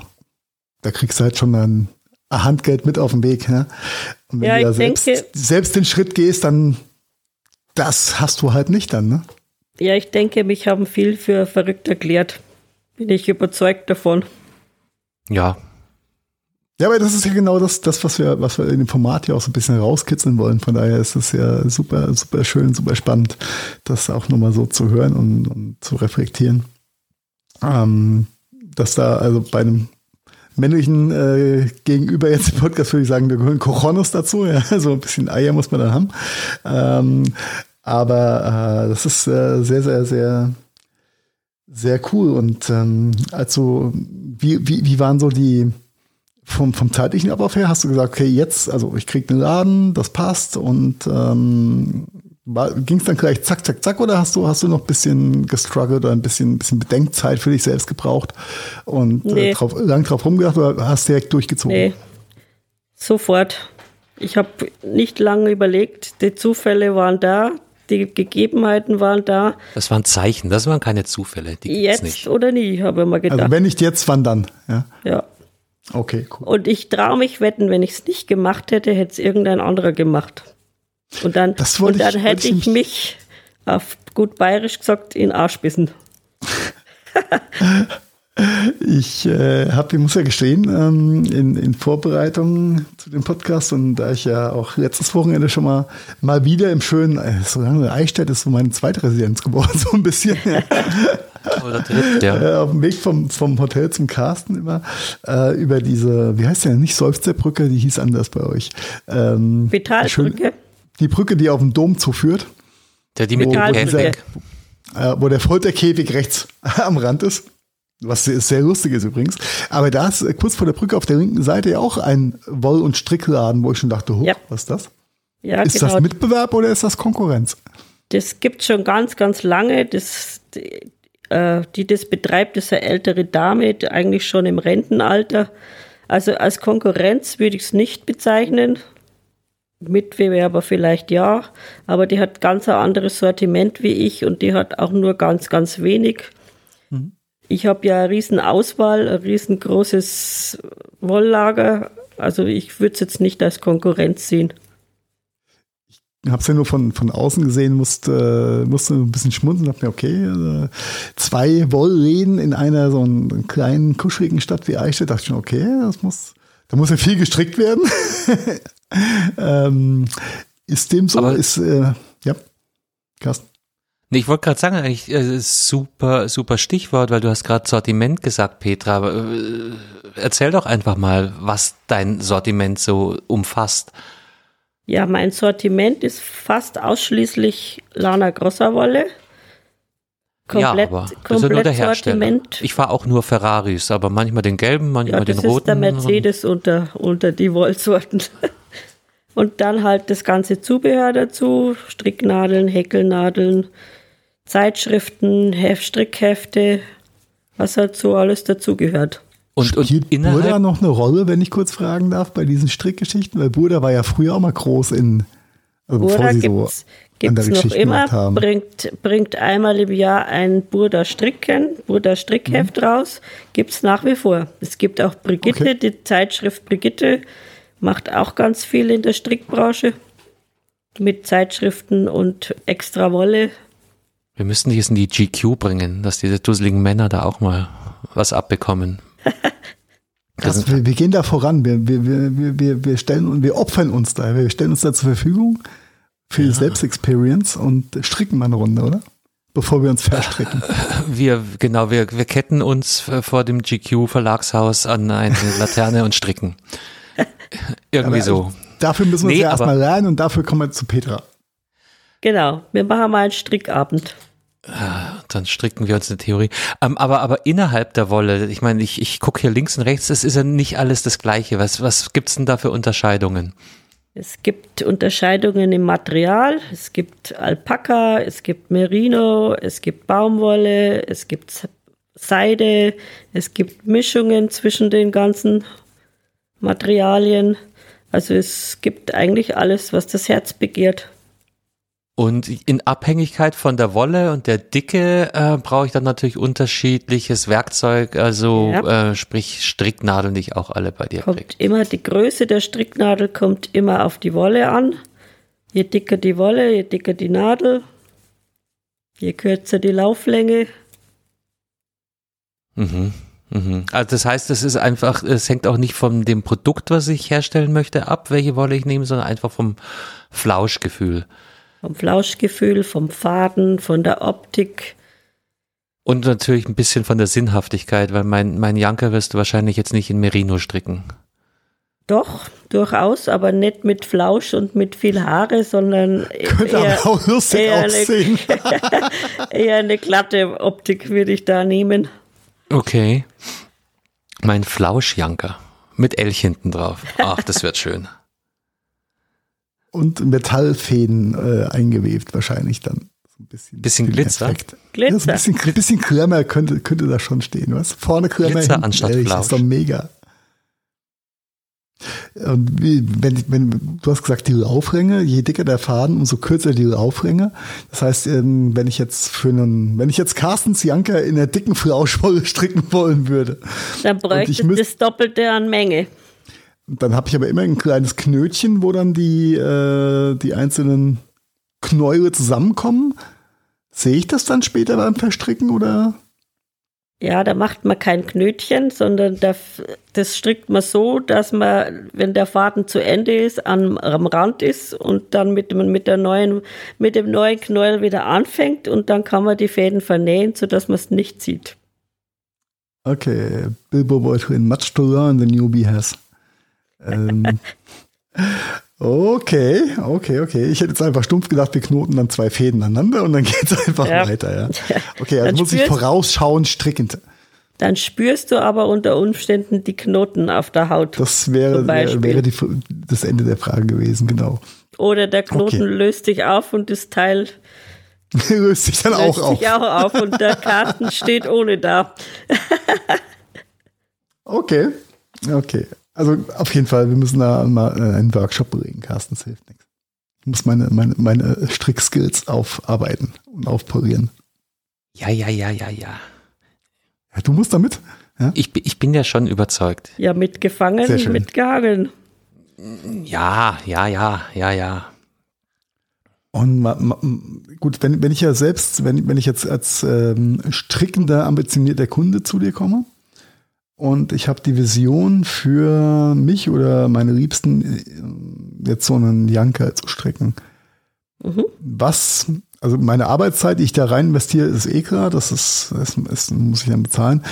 da kriegst du halt schon ein Handgeld mit auf den Weg. Ne? Und wenn ja, du ja selbst, denke, selbst den Schritt gehst, dann das hast du halt nicht dann, ne? Ja, ich denke, mich haben viel für verrückt erklärt. Bin ich überzeugt davon. Ja. Ja, aber das ist ja genau das, das was, wir, was wir in dem Format ja auch so ein bisschen rauskitzeln wollen. Von daher ist es ja super, super schön, super spannend, das auch nochmal so zu hören und, und zu reflektieren. Ähm, dass da also bei einem männlichen äh, Gegenüber jetzt im Podcast würde ich sagen, da gehören Cojones dazu, ja, so ein bisschen Eier muss man dann haben. Ähm, aber äh, das ist äh, sehr, sehr, sehr, sehr cool. Und ähm, also, wie, wie, wie waren so die vom, vom zeitlichen Ablauf her? Hast du gesagt, okay, jetzt, also ich krieg den Laden, das passt und ähm, ging es dann gleich zack, zack, zack oder hast du, hast du noch ein bisschen gestruggelt oder ein bisschen, bisschen Bedenkzeit für dich selbst gebraucht und äh, nee. äh, drauf, lang drauf rumgedacht oder hast direkt durchgezogen? Nee, sofort. Ich habe nicht lange überlegt, die Zufälle waren da, die Gegebenheiten waren da. Das waren Zeichen, das waren keine Zufälle. jetzt nicht. oder nie, habe ich mal gedacht. Also wenn nicht jetzt, wann dann? Ja. ja. Okay, cool. Und ich traue mich wetten, wenn ich es nicht gemacht hätte, hätte es irgendein anderer gemacht. Und dann, und dann ich, hätte ich, ich mich auf gut bayerisch gesagt in Arsch bissen. Ich äh, habe, ich muss ja gestehen, ähm, in, in Vorbereitung zu dem Podcast und da ich ja auch letztes Wochenende schon mal mal wieder im schönen, äh, so lange Eichstätt ist so meine zweite Residenz geworden, so ein bisschen. Oder dritt, ja. Äh, auf dem Weg vom, vom Hotel zum Carsten immer äh, über diese, wie heißt der, nicht Seufzerbrücke, die hieß anders bei euch. Ähm, Vitalbrücke. Die Brücke, die auf den Dom zuführt. Der die mit wo, dem wo, dieser, Käfig. äh, wo der Folterkäfig rechts am Rand ist. Was sehr, sehr lustig ist übrigens. Aber da ist äh, kurz vor der Brücke auf der linken Seite ja auch ein Woll- und Strickladen, wo ich schon dachte, hoch, Ja. was ist das? Ja, ist genau. das Mitbewerb oder ist das Konkurrenz? Das gibt schon ganz, ganz lange. Das, die, äh, die das betreibt, ist eine ältere Dame, eigentlich schon im Rentenalter. Also als Konkurrenz würde ich es nicht bezeichnen. Mitbewerber vielleicht ja, aber die hat ganz ein anderes Sortiment wie ich und die hat auch nur ganz, ganz wenig. Ich habe ja eine riesen Auswahl, ein riesengroßes Wolllager. Also ich würde es jetzt nicht als Konkurrenz sehen. Ich habe es ja nur von, von außen gesehen, musste, musste ein bisschen schmunzeln, dachte mir, okay, äh, zwei Wollläden in einer so einen kleinen, kuscheligen Stadt wie Eichstätt, dachte ich schon, okay, das muss, da muss ja viel gestrickt werden. ähm, ist dem so? Aber- ist, äh, ja, Carsten. Ich wollte gerade sagen, eigentlich äh, super, super Stichwort, weil du hast gerade Sortiment gesagt, Petra. Aber, äh, erzähl doch einfach mal, was dein Sortiment so umfasst. Ja, mein Sortiment ist fast ausschließlich Lana Grossa Wolle. Komplett, ja, aber das ist nur der Hersteller. Sortiment. Ich fahre auch nur Ferraris, aber manchmal den gelben, manchmal Ja, den das roten. ist der Mercedes unter, unter die Wollsorten. Und dann halt das ganze Zubehör dazu, Stricknadeln, Häkelnadeln, Zeitschriften, Heft, Strickhefte, was halt so alles dazugehört. Und, und Spielt Burda innerhalb, noch eine Rolle, wenn ich kurz fragen darf, bei diesen Strickgeschichten? Weil Burda war ja früher auch mal groß in, also bevor Burda sie so gibt's, gibt's andere noch Geschichten immer, gemacht haben. bringt, bringt einmal im Jahr ein Burda Stricken, Burda Strickheft Mhm. raus, gibt's nach wie vor. Es gibt auch Brigitte, Okay. die Zeitschrift Brigitte macht auch ganz viel in der Strickbranche mit Zeitschriften und extra Wolle. Wir müssen die jetzt in die GQ bringen, dass diese dusseligen Männer da auch mal was abbekommen. Das wir, wir gehen da voran. Wir, wir, wir, wir- wir, stellen und wir opfern uns da. Wir stellen uns da zur Verfügung für die Selbstexperience und stricken mal eine Runde, oder? Bevor wir uns verstricken. Wir, genau, wir, wir ketten uns vor dem GQ Verlagshaus an eine Laterne und stricken. Irgendwie Aber so. Dafür müssen wir Nee, uns ja erstmal lernen und dafür kommen wir zu Petra. Genau, wir machen mal einen Strickabend. Dann stricken wir uns eine Theorie. Ähm, aber, aber innerhalb der Wolle, ich meine, ich, ich gucke hier links und rechts, das ist ja nicht alles das Gleiche. Was, was gibt's denn da für Unterscheidungen? Es gibt Unterscheidungen im Material. Es gibt Alpaka, es gibt Merino, es gibt Baumwolle, es gibt Seide, es gibt Mischungen zwischen den ganzen Materialien. Also es gibt eigentlich alles, was das Herz begehrt. Und in Abhängigkeit von der Wolle und der Dicke äh, brauche ich dann natürlich unterschiedliches Werkzeug, also Ja. äh, sprich Stricknadeln, die ich auch alle bei dir Kommt immer die Größe der Stricknadel kommt immer auf die Wolle an. Je dicker die Wolle, je dicker die Nadel, je kürzer die Lauflänge. Mhm. Mhm. Also das heißt, es ist einfach, es hängt auch nicht von dem Produkt, was ich herstellen möchte, ab, welche Wolle ich nehme, sondern einfach vom Flauschgefühl. Vom Flauschgefühl, vom Faden, von der Optik. Und natürlich ein bisschen von der Sinnhaftigkeit, weil mein, mein Janker wirst du wahrscheinlich jetzt nicht in Merino stricken. Doch, durchaus, aber nicht mit Flausch und mit viel Haare, sondern Könnte eher, aber auch lustig eher aussehen. eine, eher eine glatte Optik würde ich da nehmen. Okay. Mein Flauschjanker. Mit Elch hinten drauf. Ach, das wird schön. Und Metallfäden äh, eingewebt wahrscheinlich dann. So ein bisschen, Bisschen Glitzer? Effekt. Glitzer. Ja, so ein bisschen, ein bisschen Klemmer könnte, könnte da schon stehen, was? Vorne Klemmer, Glitzer hinten anstatt Elch, Flausch. ist doch mega. Und wie, wenn, wenn, du hast gesagt, die Laufränge, je dicker der Faden, umso kürzer die Laufränge. Das heißt, ähm, wenn ich jetzt für einen, wenn ich jetzt Carstens Janker in der dicken Flauschwolle stricken wollen würde, Dann bräuchte müsst- das Doppelte an Menge. Dann habe ich aber immer ein kleines Knötchen, wo dann die, äh, die einzelnen Knäule zusammenkommen. Sehe ich das dann später beim Verstricken oder? Ja, da macht man kein Knötchen, sondern da, das strickt man so, dass man, wenn der Faden zu Ende ist, am, am Rand ist und dann mit, dem- mit, der neuen, mit dem neuen Knäuel wieder anfängt und dann kann man die Fäden vernähen, sodass man es nicht sieht. Okay, Bilbo Beutlin, much to learn the newbie has. Ähm, Okay, okay, okay. Ich hätte jetzt einfach stumpf gedacht, wir knoten dann zwei Fäden aneinander und dann geht es einfach ja. weiter. Ja. Okay, also dann muss ich vorausschauen, strickend. Dann spürst du aber unter Umständen die Knoten auf der Haut. Das wäre, wäre die, das Ende der Frage gewesen, genau. Oder der Knoten okay. löst sich auf und das Teil löst sich dann löst auch auf. sich auch auf und der Karten steht ohne da. okay, okay. Also auf jeden Fall, wir müssen da mal äh, einen Workshop bringen, Carsten, das hilft nichts. Ich muss meine, meine, meine Strickskills aufarbeiten und aufpolieren. Ja, ja, ja, ja, ja. Ja, du musst damit. Ja? Ich, ich bin ja schon überzeugt. Ja, mitgefangen, mitgehangen. Ja, ja, ja, ja, ja. Und ma, ma, gut, wenn, wenn ich ja selbst, wenn, wenn ich jetzt als ähm, strickender, ambitionierter Kunde zu dir komme, und ich habe die Vision für mich oder meine Liebsten, äh, jetzt so einen Janker zu strecken. Mhm. Was, also meine Arbeitszeit, die ich da rein investiere, ist eh klar, das ist, das, das muss ich dann bezahlen.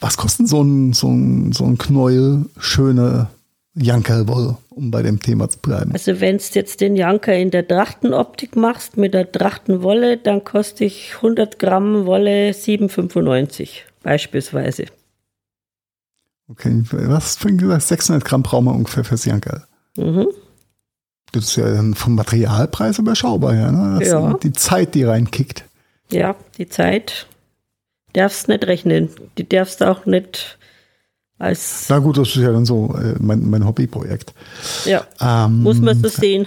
Was kostet so ein, so ein, so ein Knäuel schöne Jankerwolle, um bei dem Thema zu bleiben? Also wenn du jetzt den Janker in der Trachtenoptik machst, mit der Trachtenwolle, dann kostet ich 100 Gramm Wolle 7,95 beispielsweise. Okay, was hast du vorhin gesagt? 600 Gramm brauchen wir ungefähr fürs Jankerl. Mhm. Das ist ja dann vom Materialpreis überschaubar, ja. Ne? Das ja. die Zeit, die reinkickt. Ja, die Zeit darfst nicht rechnen. Die darfst auch nicht als. Na gut, das ist ja dann so äh, mein, mein Hobbyprojekt. Ja. Ähm, muss man so sehen.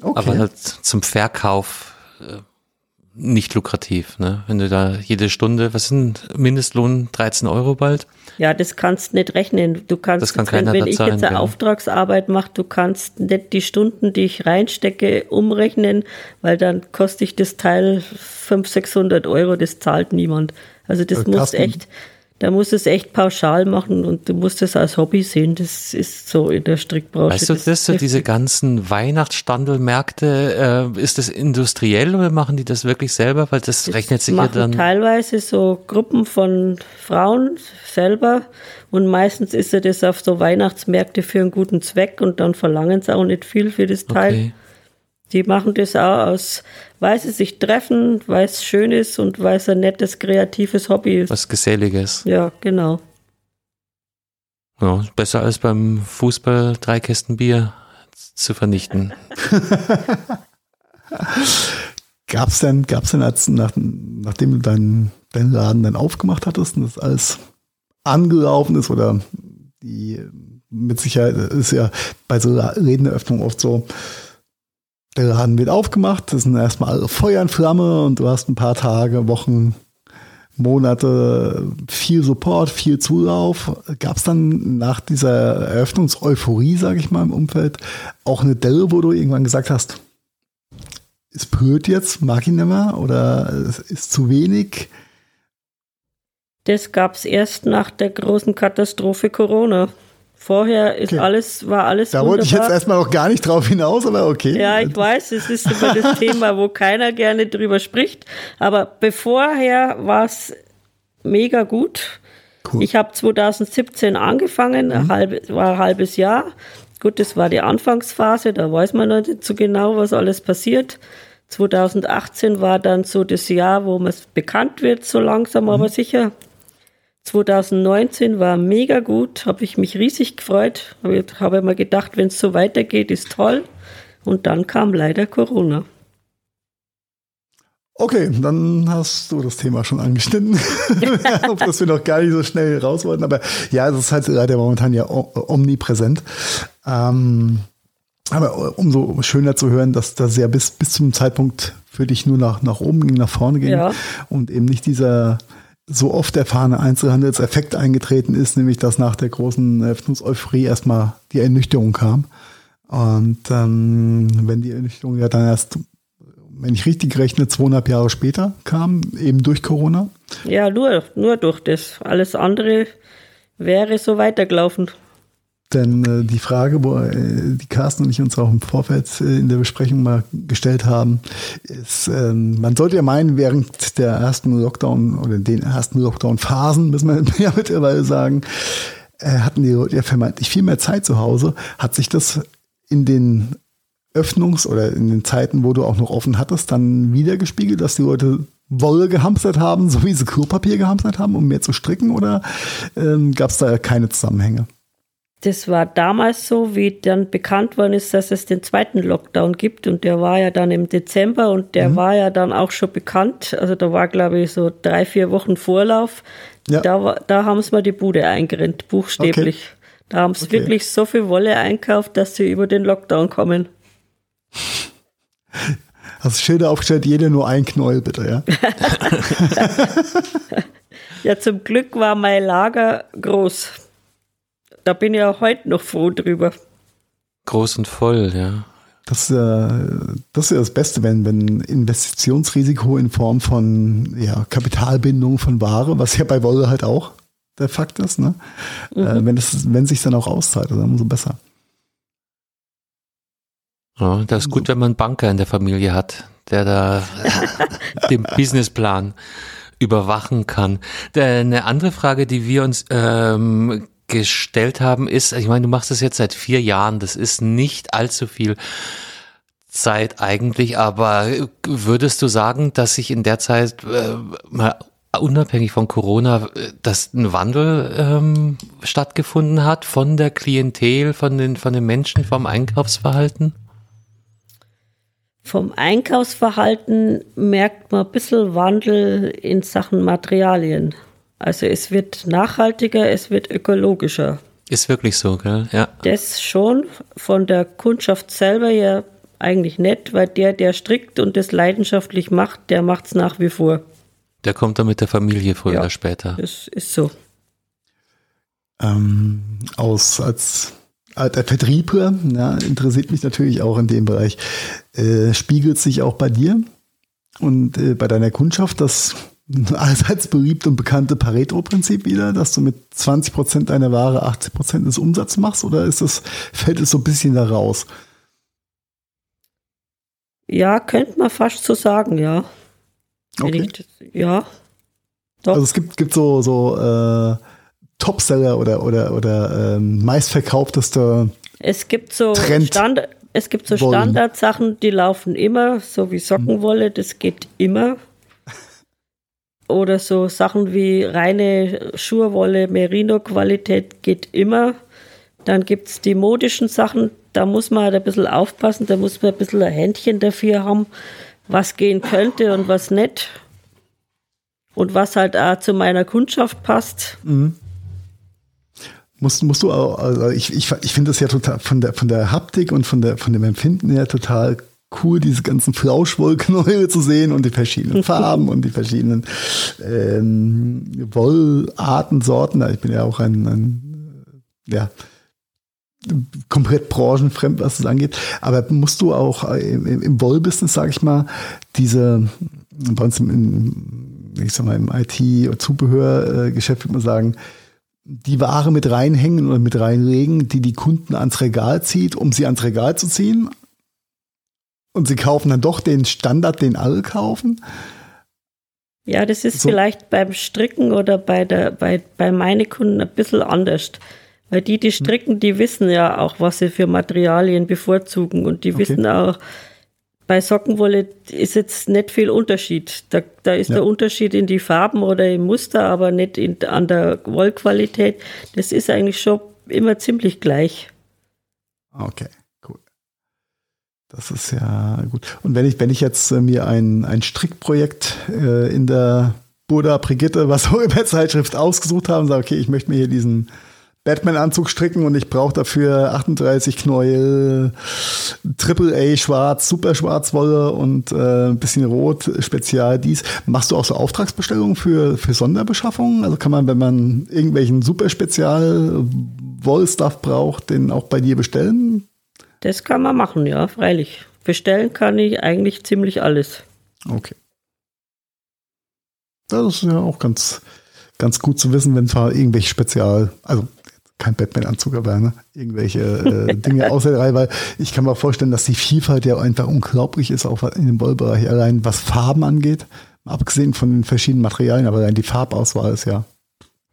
Okay. Aber halt zum Verkauf äh, nicht lukrativ, ne? Wenn du da jede Stunde, was sind Mindestlohn 13 Euro bald? Ja, das kannst nicht rechnen. Du kannst, das kann jetzt, wenn, wenn ich jetzt eine. Auftragsarbeit mache, du kannst nicht die Stunden, die ich reinstecke, umrechnen, weil dann kostet ich das Teil 500, 600 Euro, das zahlt niemand. Also das äh, muss echt, da musst du es echt pauschal machen und du musst es als Hobby sehen. Das ist so in der Strickbranche. Weißt du das, das so diese ganzen Weihnachtsstandelmärkte, äh, ist das industriell oder machen die das wirklich selber? Weil das, das rechnet sich ja dann. Teilweise so Gruppen von Frauen selber und meistens ist ja das auf so Weihnachtsmärkte für einen guten Zweck und dann verlangen sie auch nicht viel für das Teil. Okay. Die machen das auch aus, weil sie sich treffen, weil es schön ist und weil es ein nettes, kreatives Hobby ist. Was Geselliges. Ja, genau. Ja, besser als beim Fußball drei Kästen Bier zu vernichten. gab's denn, gab's denn als, nach, nachdem du deinen, deinen Laden dann aufgemacht hattest und das alles angelaufen ist oder die mit Sicherheit ist ja bei so Redeneröffnungen oft so, der Laden wird aufgemacht, das sind erstmal Feuer und Flamme und du hast ein paar Tage, Wochen, Monate viel Support, viel Zulauf. Gab es dann nach dieser Eröffnungseuphorie, sage ich mal, im Umfeld auch eine Delle, wo du irgendwann gesagt hast, ist blöd jetzt, mag ich nicht mehr oder es ist zu wenig? Das gab es erst nach der großen Katastrophe Corona. Vorher ist okay. alles, war alles. Da wollte ich jetzt erstmal noch gar nicht drauf hinaus, aber okay. Ja, ich weiß, es ist immer das Thema, wo keiner gerne drüber spricht. Aber bevorher war es mega gut. Cool. Ich habe 2017 angefangen, mhm. halb, war ein halbes Jahr. Gut, das war die Anfangsphase, da weiß man noch nicht so genau, was alles passiert. 2018 war dann so das Jahr, wo man bekannt wird, so langsam mhm. aber sicher. 2019 war mega gut, habe ich mich riesig gefreut. Ich habe immer gedacht, wenn es so weitergeht, ist toll. Und dann kam leider Corona. Okay, dann hast du das Thema schon angeschnitten, auf das wir noch gar nicht so schnell raus wollten. Aber ja, das ist halt leider momentan ja omnipräsent. Ähm, aber umso schöner zu hören, dass das ja bis, bis zum Zeitpunkt für dich nur nach, nach oben ging, nach vorne ging ja. und eben nicht dieser so oft erfahrene Einzelhandelseffekt eingetreten ist, nämlich dass nach der großen Öffnungseuphorie erstmal die Ernüchterung kam. Und ähm, wenn die Ernüchterung ja dann erst, wenn ich richtig rechne, zweieinhalb Jahre später kam, eben durch Corona. Ja, nur, nur durch das. Alles andere wäre so weitergelaufen. Denn äh, die Frage, wo äh, die Carsten und ich uns auch im Vorfeld äh, in der Besprechung mal gestellt haben, ist, ähm, man sollte ja meinen, während der ersten Lockdown oder den ersten Lockdown-Phasen, müssen wir ja mittlerweile sagen, äh, hatten die Leute ja vermeintlich viel mehr Zeit zu Hause. Hat sich das in den Öffnungs- oder in den Zeiten, wo du auch noch offen hattest, dann wieder gespiegelt, dass die Leute Wolle gehamstert haben, so wie sie Klopapier gehamstert haben, um mehr zu stricken? Oder ähm, gab es da keine Zusammenhänge? Das war damals so, wie dann bekannt worden ist, dass es den zweiten Lockdown gibt. Und der war ja dann im Dezember und der mhm. war ja dann auch schon bekannt. Also da war, glaube ich, so drei, vier Wochen Vorlauf. Ja. Da, da haben sie mal die Bude eingerennt, buchstäblich. Okay. Da haben sie okay. wirklich so viel Wolle einkauft, dass sie über den Lockdown kommen. Hast Schilder aufgestellt, jede nur ein Knäuel bitte, ja? ja, zum Glück war mein Lager groß. Da bin ich auch heute noch froh drüber. Groß und voll, ja. Das, äh, das ist ja das Beste, wenn, wenn Investitionsrisiko in Form von ja, Kapitalbindung von Ware, was ja bei Wolle halt auch der Fakt ist, ne? Mhm. Äh, wenn es wenn sich dann auch auszahlt, dann umso besser. Ja, das ist gut, wenn man einen Banker in der Familie hat, der da den Businessplan überwachen kann. Eine andere Frage, die wir uns ähm, gestellt haben, ist, ich meine, du machst das jetzt seit vier Jahren, das ist nicht allzu viel Zeit eigentlich, aber würdest du sagen, dass sich in der Zeit äh, unabhängig von Corona, äh, dass ein Wandel ähm, stattgefunden hat von der Klientel, von den, von den Menschen, vom Einkaufsverhalten? Vom Einkaufsverhalten merkt man ein bisschen Wandel in Sachen Materialien. Also es wird nachhaltiger, es wird ökologischer. Ist wirklich so, gell? Ja. Das schon von der Kundschaft selber ja eigentlich nicht, weil der, der strickt und das leidenschaftlich macht, der macht es nach wie vor. Der kommt dann mit der Familie früher ja, oder später. Das ist so. Ähm, aus als alter Vertriebler, ja, interessiert mich natürlich auch in dem Bereich. Äh, spiegelt sich auch bei dir und äh, bei deiner Kundschaft das allseits beliebt und bekannte Pareto-Prinzip wieder, dass du mit 20 Prozent deiner Ware 80 Prozent des Umsatzes machst oder ist das, fällt es so ein bisschen da raus? Ja, könnte man fast so sagen, ja. Okay. Das, ja. Doch. Also es gibt, gibt so, so äh, Topseller oder, oder, oder ähm, meistverkaufteste Es gibt so Standard, es gibt so Standardsachen, die laufen immer, so wie Sockenwolle, das geht immer. Oder so Sachen wie reine Schurwolle, Merino-Qualität geht immer. Dann gibt es die modischen Sachen, da muss man halt ein bisschen aufpassen, da muss man ein bisschen ein Händchen dafür haben, was gehen könnte und was nicht. Und was halt auch zu meiner Kundschaft passt. Mhm. Musst, musst du auch, also ich, ich, ich finde das ja total von der, von der Haptik und von, der, von dem Empfinden her total cool, diese ganzen Flauschwollknäuel zu sehen und die verschiedenen Farben und die verschiedenen ähm, Wollarten, Sorten. Ich bin ja auch ein, ein ja, komplett branchenfremd, was das angeht. Aber musst du auch im, im Wollbusiness, sage ich mal, diese, bei uns im, ich sag mal, im IT-Zubehörgeschäft würde man sagen, die Ware mit reinhängen oder mit reinlegen, die die Kunden ans Regal zieht, um sie ans Regal zu ziehen. Und sie kaufen dann doch den Standard, den alle kaufen. Ja, das ist so. vielleicht beim Stricken oder bei, der, bei, bei meinen Kunden ein bisschen anders. Weil die, die stricken, die wissen ja auch, was sie für Materialien bevorzugen und die okay. wissen auch, bei Sockenwolle ist jetzt nicht viel Unterschied. Da, da ist ja. der Unterschied in die Farben oder im Muster, aber nicht in, an der Wollqualität. Das ist eigentlich schon immer ziemlich gleich. Okay. Das ist ja gut. Und wenn ich, wenn ich jetzt äh, mir ein, ein Strickprojekt äh, in der Buddha, Brigitte, was auch immer Zeitschrift ausgesucht habe und sage, okay, ich möchte mir hier diesen Batman-Anzug stricken und ich brauche dafür 38 Knäuel, Triple A schwarz, super Schwarzwolle und äh, ein bisschen rot, spezial dies. Machst du auch so Auftragsbestellungen für, für Sonderbeschaffungen? Also kann man, wenn man irgendwelchen super spezial Wollstuff braucht, den auch bei dir bestellen? Das kann man machen, ja, freilich. Bestellen kann ich eigentlich ziemlich alles. Okay. Das ist ja auch ganz, ganz gut zu wissen, wenn zwar irgendwelche Spezial, also kein Batman-Anzug, aber ne? irgendwelche äh, Dinge außer der Reihe, weil ich kann mir vorstellen, dass die Vielfalt ja einfach unglaublich ist, auch in dem Wollbereich, allein was Farben angeht, abgesehen von den verschiedenen Materialien, aber allein die Farbauswahl ist ja.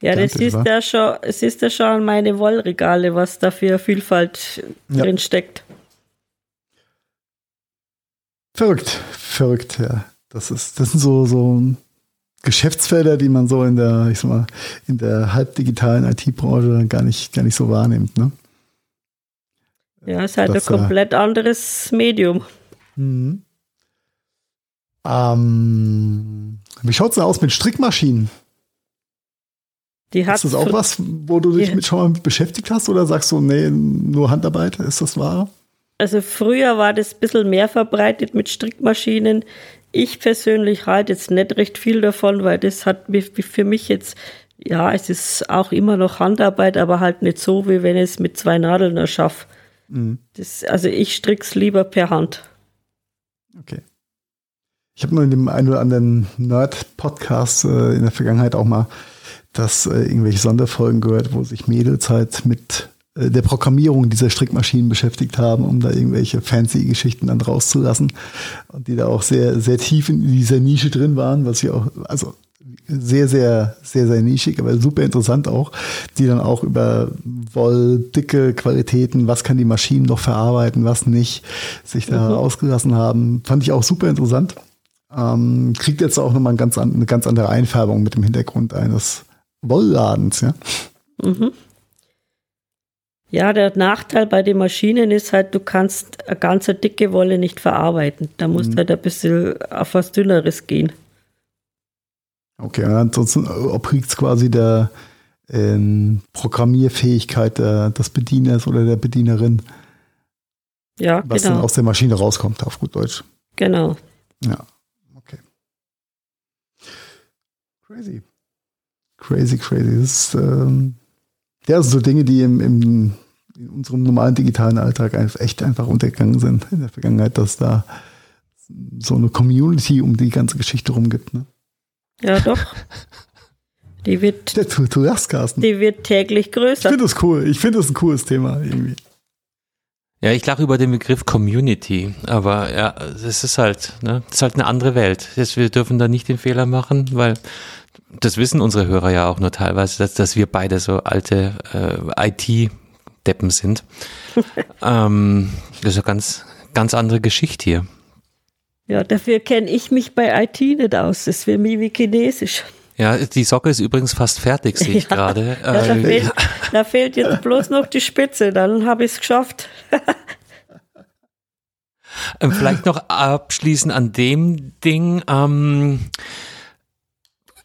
Ja, das ist ja schon, es ist ja schon meine Wollregale, was da für Vielfalt ja. drin steckt. Verrückt, verrückt, ja. Das ist, das sind so, so Geschäftsfelder, die man so in der, ich sag mal, in der halbdigitalen IT-Branche gar nicht, gar nicht so wahrnimmt, ne? Ja, ist halt das, ein komplett äh, anderes Medium. Mhm. Ähm, wie schaut's denn aus mit Strickmaschinen? Die ist das auch was, wo du dich mit schon mal mit beschäftigt hast oder sagst du, nee, nur Handarbeit, ist das wahr? Also früher war das ein bisschen mehr verbreitet mit Strickmaschinen. Ich persönlich halte jetzt nicht recht viel davon, weil das hat für mich jetzt, ja, es ist auch immer noch Handarbeit, aber halt nicht so, wie wenn ich es mit zwei Nadeln erschaffe. Mhm. also ich stricke es lieber per Hand. Okay. Ich habe nur in dem einen oder anderen Nerd-Podcast äh, in der Vergangenheit auch mal das äh, irgendwelche Sonderfolgen gehört, wo sich Mädels halt mit äh, der Programmierung dieser Strickmaschinen beschäftigt haben, um da irgendwelche fancy Geschichten dann rauszulassen. Und die da auch sehr, sehr tief in dieser Nische drin waren, was ich auch, also sehr, sehr, sehr, sehr nischig, aber super interessant auch, die dann auch über Wolldicke Qualitäten, was kann die Maschinen noch verarbeiten, was nicht, sich da mhm. ausgelassen haben. Fand ich auch super interessant. Ähm, kriegt jetzt auch nochmal ein ganz an, eine ganz andere Einfärbung mit dem Hintergrund eines Wollladens, ja. Mhm. Ja, der Nachteil bei den Maschinen ist halt, du kannst eine ganze dicke Wolle nicht verarbeiten. Da musst mhm. halt ein bisschen auf was Dünneres gehen. Okay, ansonsten obliegt es quasi der ähm, Programmierfähigkeit der, des Bedieners oder der Bedienerin. Ja, was genau. dann aus der Maschine rauskommt, auf gut Deutsch. Genau. Ja, okay. Crazy. Crazy, crazy. Das ist, ähm, ja, so Dinge, die im, im, in unserem normalen digitalen Alltag echt einfach untergegangen sind in der Vergangenheit, dass da so eine Community um die ganze Geschichte rum gibt. Ne? Ja, doch. Die wird, Der, du, du lachst, Carsten. Die wird täglich größer. Ich finde das cool. Ich finde das ein cooles Thema irgendwie. Ja, ich lache über den Begriff Community, aber ja, es ist halt, ne, das ist halt eine andere Welt. Jetzt, wir dürfen da nicht den Fehler machen, weil das wissen unsere Hörer ja auch nur teilweise, dass, dass wir beide so alte äh, IT-Deppen sind. ähm, das ist eine ganz, ganz andere Geschichte hier. Ja, dafür kenne ich mich bei IT nicht aus. Das ist für mich wie Chinesisch. Ja, die Socke ist übrigens fast fertig, sehe ich ja, gerade. Ja, da, äh, fehlt, da, fehlt, jetzt bloß noch die Spitze, dann habe ich es geschafft. Ähm, vielleicht noch abschließend an dem Ding. Ähm,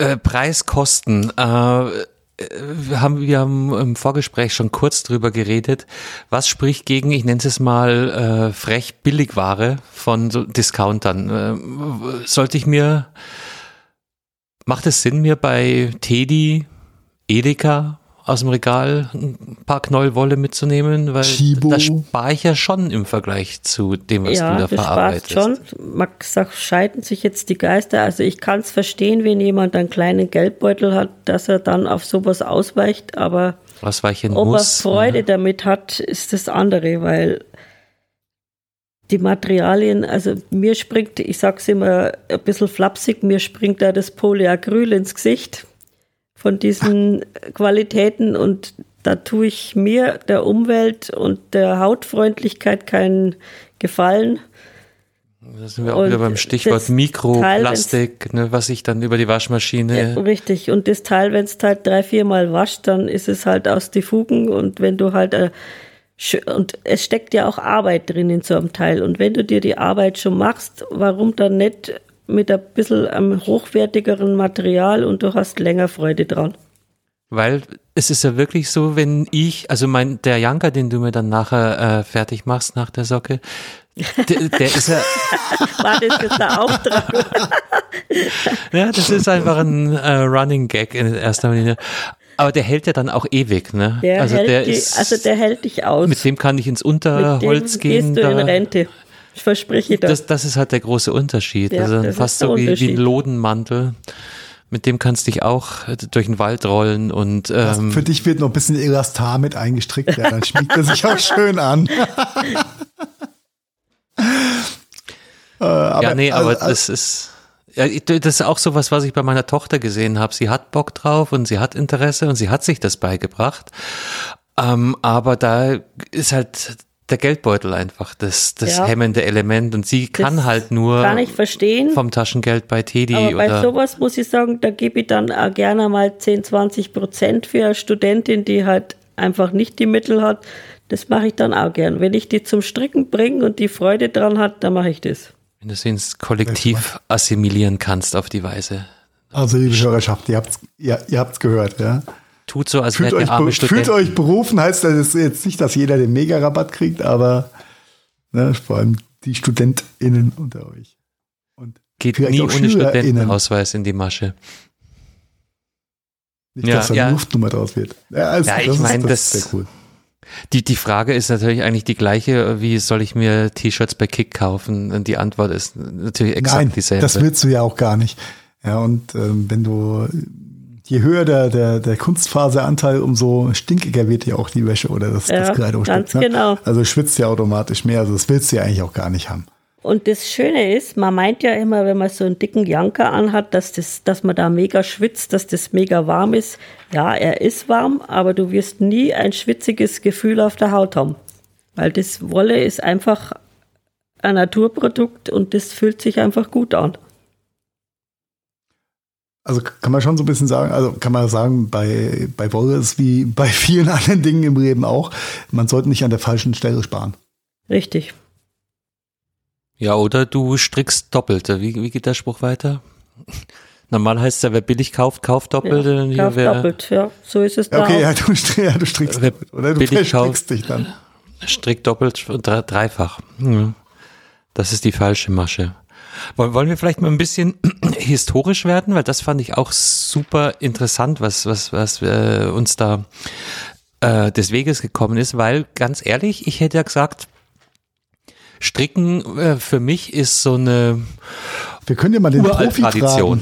äh, Preiskosten. Äh, wir haben, wir haben im Vorgespräch schon kurz drüber geredet. Was spricht gegen, ich nenne es mal äh, frech Billigware von so Discountern? Äh, sollte ich mir, macht es Sinn, mir bei Teddy, Edeka aus dem Regal ein paar Knollwolle mitzunehmen, weil Chibo. das spare ich ja schon im Vergleich zu dem, was ja, du da du verarbeitest. schon. Man sagt, scheiden sich jetzt die Geister. Also ich kann es verstehen, wenn jemand einen kleinen Geldbeutel hat, dass er dann auf sowas ausweicht, aber Ausweichen ob muss, er Freude ja. damit hat, ist das andere, weil die Materialien, also mir springt, ich sag's immer ein bisschen flapsig, mir springt da das Polyacryl ins Gesicht von diesen Qualitäten und da tue ich mir, der Umwelt und der Hautfreundlichkeit keinen Gefallen. Da sind wir auch und wieder beim Stichwort Mikroplastik, ne, was ich dann über die Waschmaschine. Ja, richtig. Und das Teil, wenn es halt drei, viermal wascht, dann ist es halt aus die Fugen. Und wenn du halt, äh, und es steckt ja auch Arbeit drin in so einem Teil. Und wenn du dir die Arbeit schon machst, warum dann nicht mit ein bisschen einem hochwertigeren Material und du hast länger Freude dran. Weil es ist ja wirklich so, wenn ich, also mein, der Janker, den du mir dann nachher äh, fertig machst nach der Socke, der, der ist ja. War das jetzt der Auftrag? ja, das ist einfach ein äh, Running Gag in erster Linie. Aber der hält ja dann auch ewig, ne? Der also, der die, ist, also der hält dich aus. Mit dem kann ich ins Unterholz mit dem gehen. Gehst du in Rente. Ich verspreche das. Das, das ist halt der große Unterschied. Ja, also fast so wie, wie ein Lodenmantel. Mit dem kannst du dich auch durch den Wald rollen und ähm, für dich wird noch ein bisschen Elastar mit eingestrickt, ja, dann schmiegt er sich auch schön an. äh, aber, ja, nee, aber also, das ist ja, das ist auch so was, was ich bei meiner Tochter gesehen habe. Sie hat Bock drauf und sie hat Interesse und sie hat sich das beigebracht. Ähm, aber da ist halt der Geldbeutel einfach, das, das ja. hemmende Element. Und sie kann das halt nur kann ich verstehen. vom Taschengeld bei Teddy. Aber bei oder sowas muss ich sagen, da gebe ich dann auch gerne mal 10, 20 Prozent für eine Studentin, die halt einfach nicht die Mittel hat. Das mache ich dann auch gern. Wenn ich die zum Stricken bringe und die Freude dran hat, dann mache ich das. Wenn du sie ins Kollektiv assimilieren kannst auf die Weise. Also liebe Hörerschaft, ihr habt's, ihr, ihr habt's gehört, ja. Tut so, als wäre der arme Student. Fühlt euch berufen, heißt das jetzt nicht, dass jeder den Mega-Rabatt kriegt, aber ne, vor allem die StudentInnen unter euch. Und Geht nie ohne Studentenausweis in die Masche. Nicht, ja, dass da ja. Luftnummer draus wird. Ja, also, ja ich meine, das, das cool. Die, die Frage ist natürlich eigentlich die gleiche, wie soll ich mir T-Shirts bei Kick kaufen? Und die Antwort ist natürlich exakt Nein, dieselbe. Das willst du ja auch gar nicht. Ja, und ähm, wenn du je höher der, der, der Kunstfaseranteil, umso stinkiger wird ja auch die Wäsche oder das, ja, das Kleidungsstück. Ne? genau. Also schwitzt ja automatisch mehr. Also das willst du ja eigentlich auch gar nicht haben. Und das Schöne ist, man meint ja immer, wenn man so einen dicken Janker anhat, dass, das, dass man da mega schwitzt, dass das mega warm ist. Ja, er ist warm, aber du wirst nie ein schwitziges Gefühl auf der Haut haben. Weil das Wolle ist einfach ein Naturprodukt und das fühlt sich einfach gut an. Also kann man schon so ein bisschen sagen, also kann man sagen, bei, bei Wolle ist wie bei vielen anderen Dingen im Leben auch, man sollte nicht an der falschen Stelle sparen. Richtig. Ja, oder du strickst doppelt. Wie, wie geht der Spruch weiter? Normal heißt es ja, wer billig kauft, kauft doppelt. Ja, kauft wer, doppelt, ja. So ist es da. Okay, ja, du, ja, du strickst wer doppelt. Oder du verstrickst dich dann. Strick doppelt und dreifach. Das ist die falsche Masche. Wollen wir vielleicht mal ein bisschen historisch werden, weil das fand ich auch super interessant, was, was, was äh, uns da äh, des Weges gekommen ist, weil ganz ehrlich, ich hätte ja gesagt, Stricken äh, für mich ist so eine Wir können ja mal den Profi Tradition.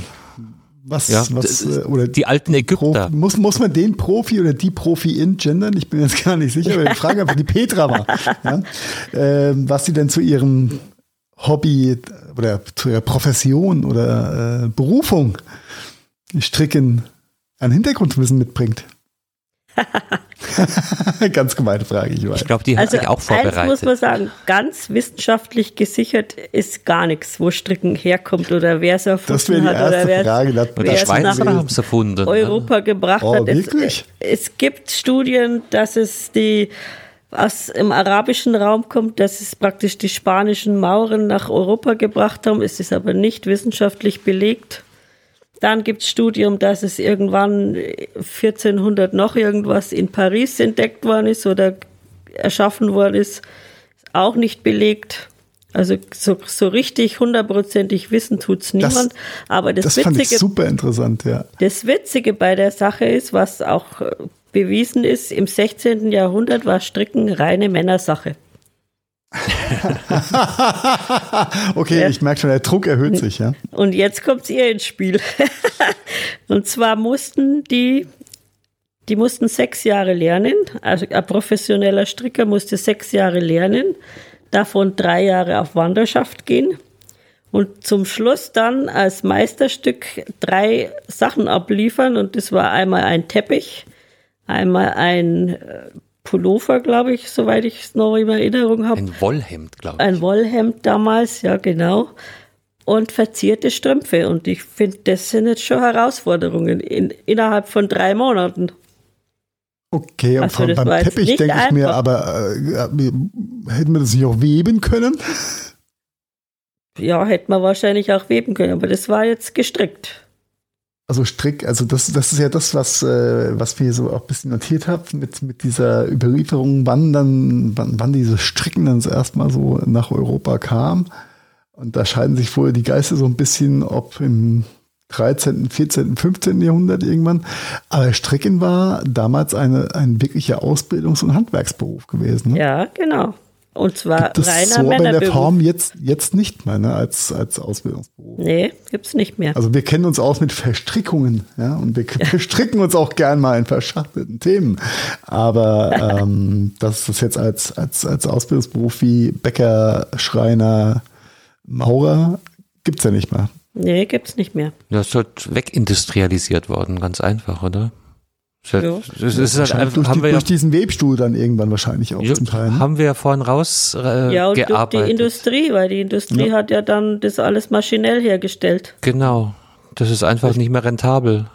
Was, ja, was, äh, oder die alten Ägypter. muss, muss man den Profi oder die Profi in gendern? Ich bin jetzt gar nicht sicher, aber wir fragen einfach die Petra mal, ja? ähm, was sie denn zu ihrem Hobby oder zu ihrer Profession oder äh, Berufung Stricken an Hintergrundwissen mitbringt. ganz gemeine Frage, ich weiß. Ich glaube, die hat also sich auch vorbereitet. Eins muss man sagen, ganz wissenschaftlich gesichert ist gar nichts, wo Stricken herkommt oder wer es erfunden hat oder wer es nach erfunden, Europa gebracht oh, hat. Wirklich? Es, es gibt Studien, dass es die aus im arabischen Raum kommt, dass es praktisch die spanischen Mauren nach Europa gebracht haben. Es ist aber nicht wissenschaftlich belegt. Dann gibt es Studium, dass es irgendwann 1400 noch irgendwas in Paris entdeckt worden ist oder erschaffen worden ist. Auch nicht belegt. Also so, so richtig hundertprozentig wissen tut es niemand. Das, Aber das, das Witzige, fand ich super interessant, ja. Das Witzige bei der Sache ist, was auch bewiesen ist, im 16. Jahrhundert war Stricken reine Männersache. okay, ja. ich merke schon, der Druck erhöht sich, ja. Und jetzt kommt ihr ins Spiel. und zwar mussten die, die mussten sechs Jahre lernen. Also ein professioneller Stricker musste sechs Jahre lernen, davon drei Jahre auf Wanderschaft gehen. Und zum Schluss dann als Meisterstück drei Sachen abliefern. Und das war einmal ein Teppich, einmal ein äh, Pullover, glaube ich, soweit ich es noch in Erinnerung habe. Ein Wollhemd, glaube ich. Ein Wollhemd damals, ja genau. Und verzierte Strümpfe. Und ich finde, das sind jetzt schon Herausforderungen in, innerhalb von drei Monaten. Okay, und also, beim Teppich denke ich mir, aber äh, hätten wir das nicht auch weben können? Ja, hätte man wahrscheinlich auch weben können, aber das war jetzt gestrickt. Also Strick, also das, das ist ja das, was, äh, was wir so auch ein bisschen notiert haben mit, mit dieser Überlieferung, wann dann, wann, wann dieses Stricken dann erstmal so nach Europa kam. Und da scheiden sich wohl die Geister so ein bisschen, ob im 13., 14., 15. Jahrhundert irgendwann. Aber Stricken war damals eine, ein wirklicher Ausbildungs- und Handwerksberuf gewesen. Ne? Ja, genau. Und zwar gibt reiner so aber in der Form jetzt, jetzt nicht mehr ne, als, als Ausbildungsberuf. Nee, gibt es nicht mehr. Also wir kennen uns aus mit Verstrickungen, ja, und wir ja. verstricken uns auch gern mal in verschachtelten Themen. Aber ähm, das ist jetzt als, als, als Ausbildungsberuf wie Bäcker, Schreiner, Maurer gibt es ja nicht mehr. Nee, gibt es nicht mehr. Das ist halt wegindustrialisiert worden, ganz einfach, oder? Ja. Das ist halt einfach, durch, haben die, wir durch ja, diesen Webstuhl dann irgendwann wahrscheinlich auch ja, zum Teil. Ne? Haben wir ja vorhin raus äh, Ja, und gearbeitet. durch die Industrie, weil die Industrie hat ja dann das alles maschinell hergestellt. Genau. Das ist einfach nicht mehr rentabel.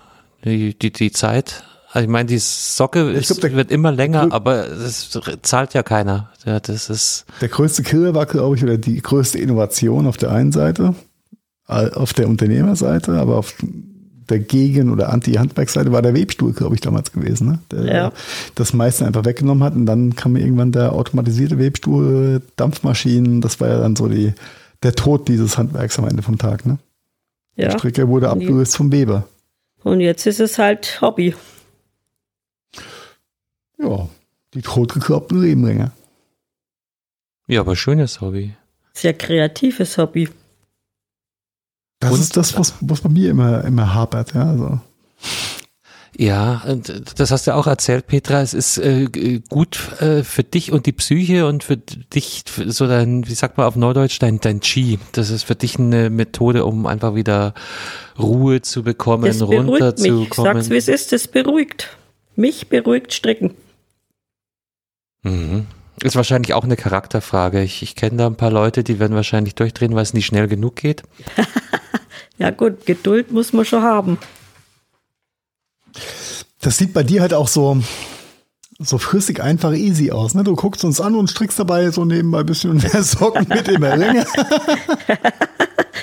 Die, die, die Zeit. Also ich meine, die Socke ist, glaub, der, wird immer länger, aber es zahlt ja keiner. Ja, das ist der größte Killer war, glaube ich, oder die größte Innovation auf der einen Seite, auf der Unternehmerseite, aber auf der Gegen- oder Anti-Handwerksseite war der Webstuhl, glaube ich, damals gewesen, ne? der ja. das meiste einfach weggenommen hat. Und dann kam irgendwann der automatisierte Webstuhl, Dampfmaschinen, das war ja dann so die, der Tod dieses Handwerks am Ende vom Tag. Ne? Ja. Der Stricker wurde abgelöst vom Weber. Und jetzt ist es halt Hobby. Ja, die totgekloppten Rebenringe. Ja, aber schönes Hobby. Sehr kreatives Hobby. Das Und, ist das, was, was bei mir immer, immer hapert, ja. Also. Ja, das hast du auch erzählt, Petra. Es ist äh, gut äh, für dich und die Psyche und für dich, so dein, wie sagt man auf Neudeutsch, dein, dein Chi. Das ist für dich eine Methode, um einfach wieder Ruhe zu bekommen, das runterzukommen. Mich. Ich sag's, wie es ist, das beruhigt. Mich beruhigt Stricken. Mhm. Ist wahrscheinlich auch eine Charakterfrage. Ich, ich kenne da ein paar Leute, die werden wahrscheinlich durchdrehen, weil es nicht schnell genug geht. ja gut, Geduld muss man schon haben. Das sieht bei dir halt auch so, so flüssig einfach easy aus. Ne? Du guckst uns an und strickst dabei so nebenbei ein bisschen mehr Socken mit in der Länge.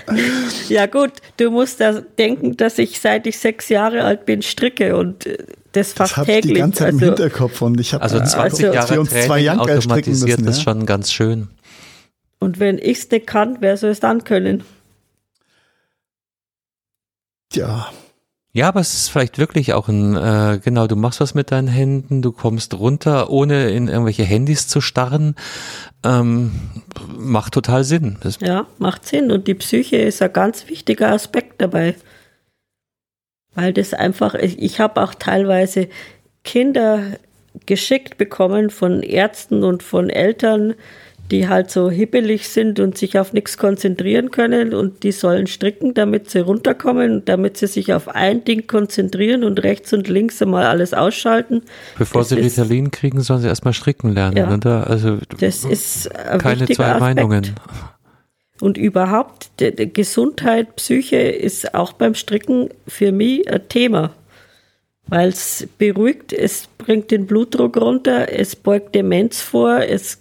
ja gut, du musst da denken, dass ich seit ich sechs Jahre alt bin stricke und äh, das fast das täglich. Ich die ganze Zeit also, im Hinterkopf und ich habe also 20 also, Jahre wir uns Training zwei automatisiert müssen, ist ja? schon ganz schön. Und wenn ich es nicht kann, wer soll es dann können? Ja, ja, aber es ist vielleicht wirklich auch ein, äh, genau, du machst was mit deinen Händen, du kommst runter, ohne in irgendwelche Handys zu starren. Ähm, macht total Sinn. Das ja, macht Sinn. Und die Psyche ist ein ganz wichtiger Aspekt dabei. Weil das einfach, ich, ich habe auch teilweise Kinder geschickt bekommen von Ärzten und von Eltern, die halt so hippelig sind und sich auf nichts konzentrieren können und die sollen stricken, damit sie runterkommen, damit sie sich auf ein Ding konzentrieren und rechts und links einmal alles ausschalten. Bevor das sie Ritalin kriegen, sollen sie erstmal stricken lernen, ja, oder? Also das ist keine zwei Aspekt. Meinungen. Und überhaupt, die, die Gesundheit, Psyche ist auch beim Stricken für mich ein Thema weil es beruhigt, es bringt den Blutdruck runter, es beugt Demenz vor, es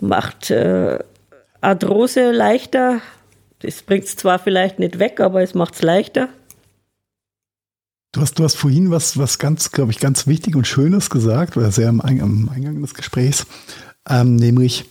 macht äh, Arthrose leichter. Das bringt es zwar vielleicht nicht weg, aber es macht es leichter. Du hast, du hast vorhin was, was ganz, glaube ich, ganz wichtig und Schönes gesagt, oder sehr am, am Eingang des Gesprächs, ähm, nämlich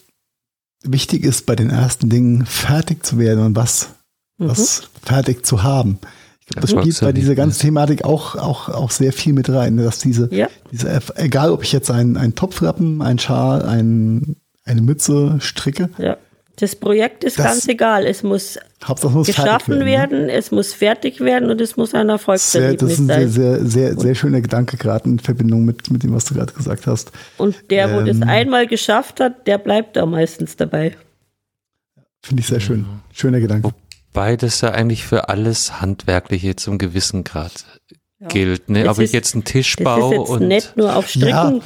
wichtig ist bei den ersten Dingen fertig zu werden und was, mhm. was fertig zu haben. Ich glaube, das, das spielt bei dieser ganzen Thematik auch, auch, auch sehr viel mit rein, dass diese, ja. diese egal ob ich jetzt einen, einen Topflappen, einen Schal, einen eine Mütze stricke. Ja. Das Projekt ist das, ganz egal. Es muss, muss geschaffen werden, werden ne? es muss fertig werden und es muss ein Erfolgserlebnis sein. Das ist ein sehr, sehr, sehr, sehr schöner Gedanke, gerade in Verbindung mit, mit dem, was du gerade gesagt hast. Und der, wo ähm, das einmal geschafft hat, der bleibt da meistens dabei. Finde ich sehr schön. Schöner Gedanke. Wobei das ja eigentlich für alles Handwerkliche zum gewissen Grad ja. gilt. Ne? Ob ich jetzt einen Tisch baue das ist jetzt und. Nicht nur auf Stricken. Ja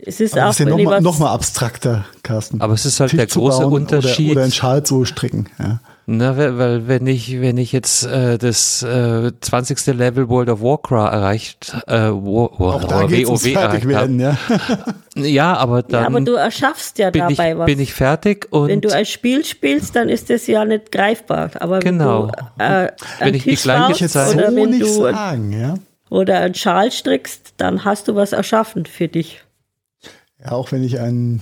es ist aber auch ist ja nochmal noch mal abstrakter, Carsten. Aber es ist halt Tisch der große Unterschied. Oder, oder einen Schal zu stricken. Ja. Na, weil wenn ich wenn ich jetzt äh, das äh, 20. Level World of Warcraft erreicht, äh, War, War, auch da WoW erreicht werden, ja. ja, aber dann. Ja, aber du erschaffst ja dabei ich, was. Bin ich fertig und wenn du ein Spiel spielst, dann ist das ja nicht greifbar. Aber genau. wenn du äh, wenn ich Tisch die gleiche Zeit oder wenn du sagen, ja. oder einen Schal strickst, dann hast du was erschaffen für dich. Ja, auch wenn ich ein,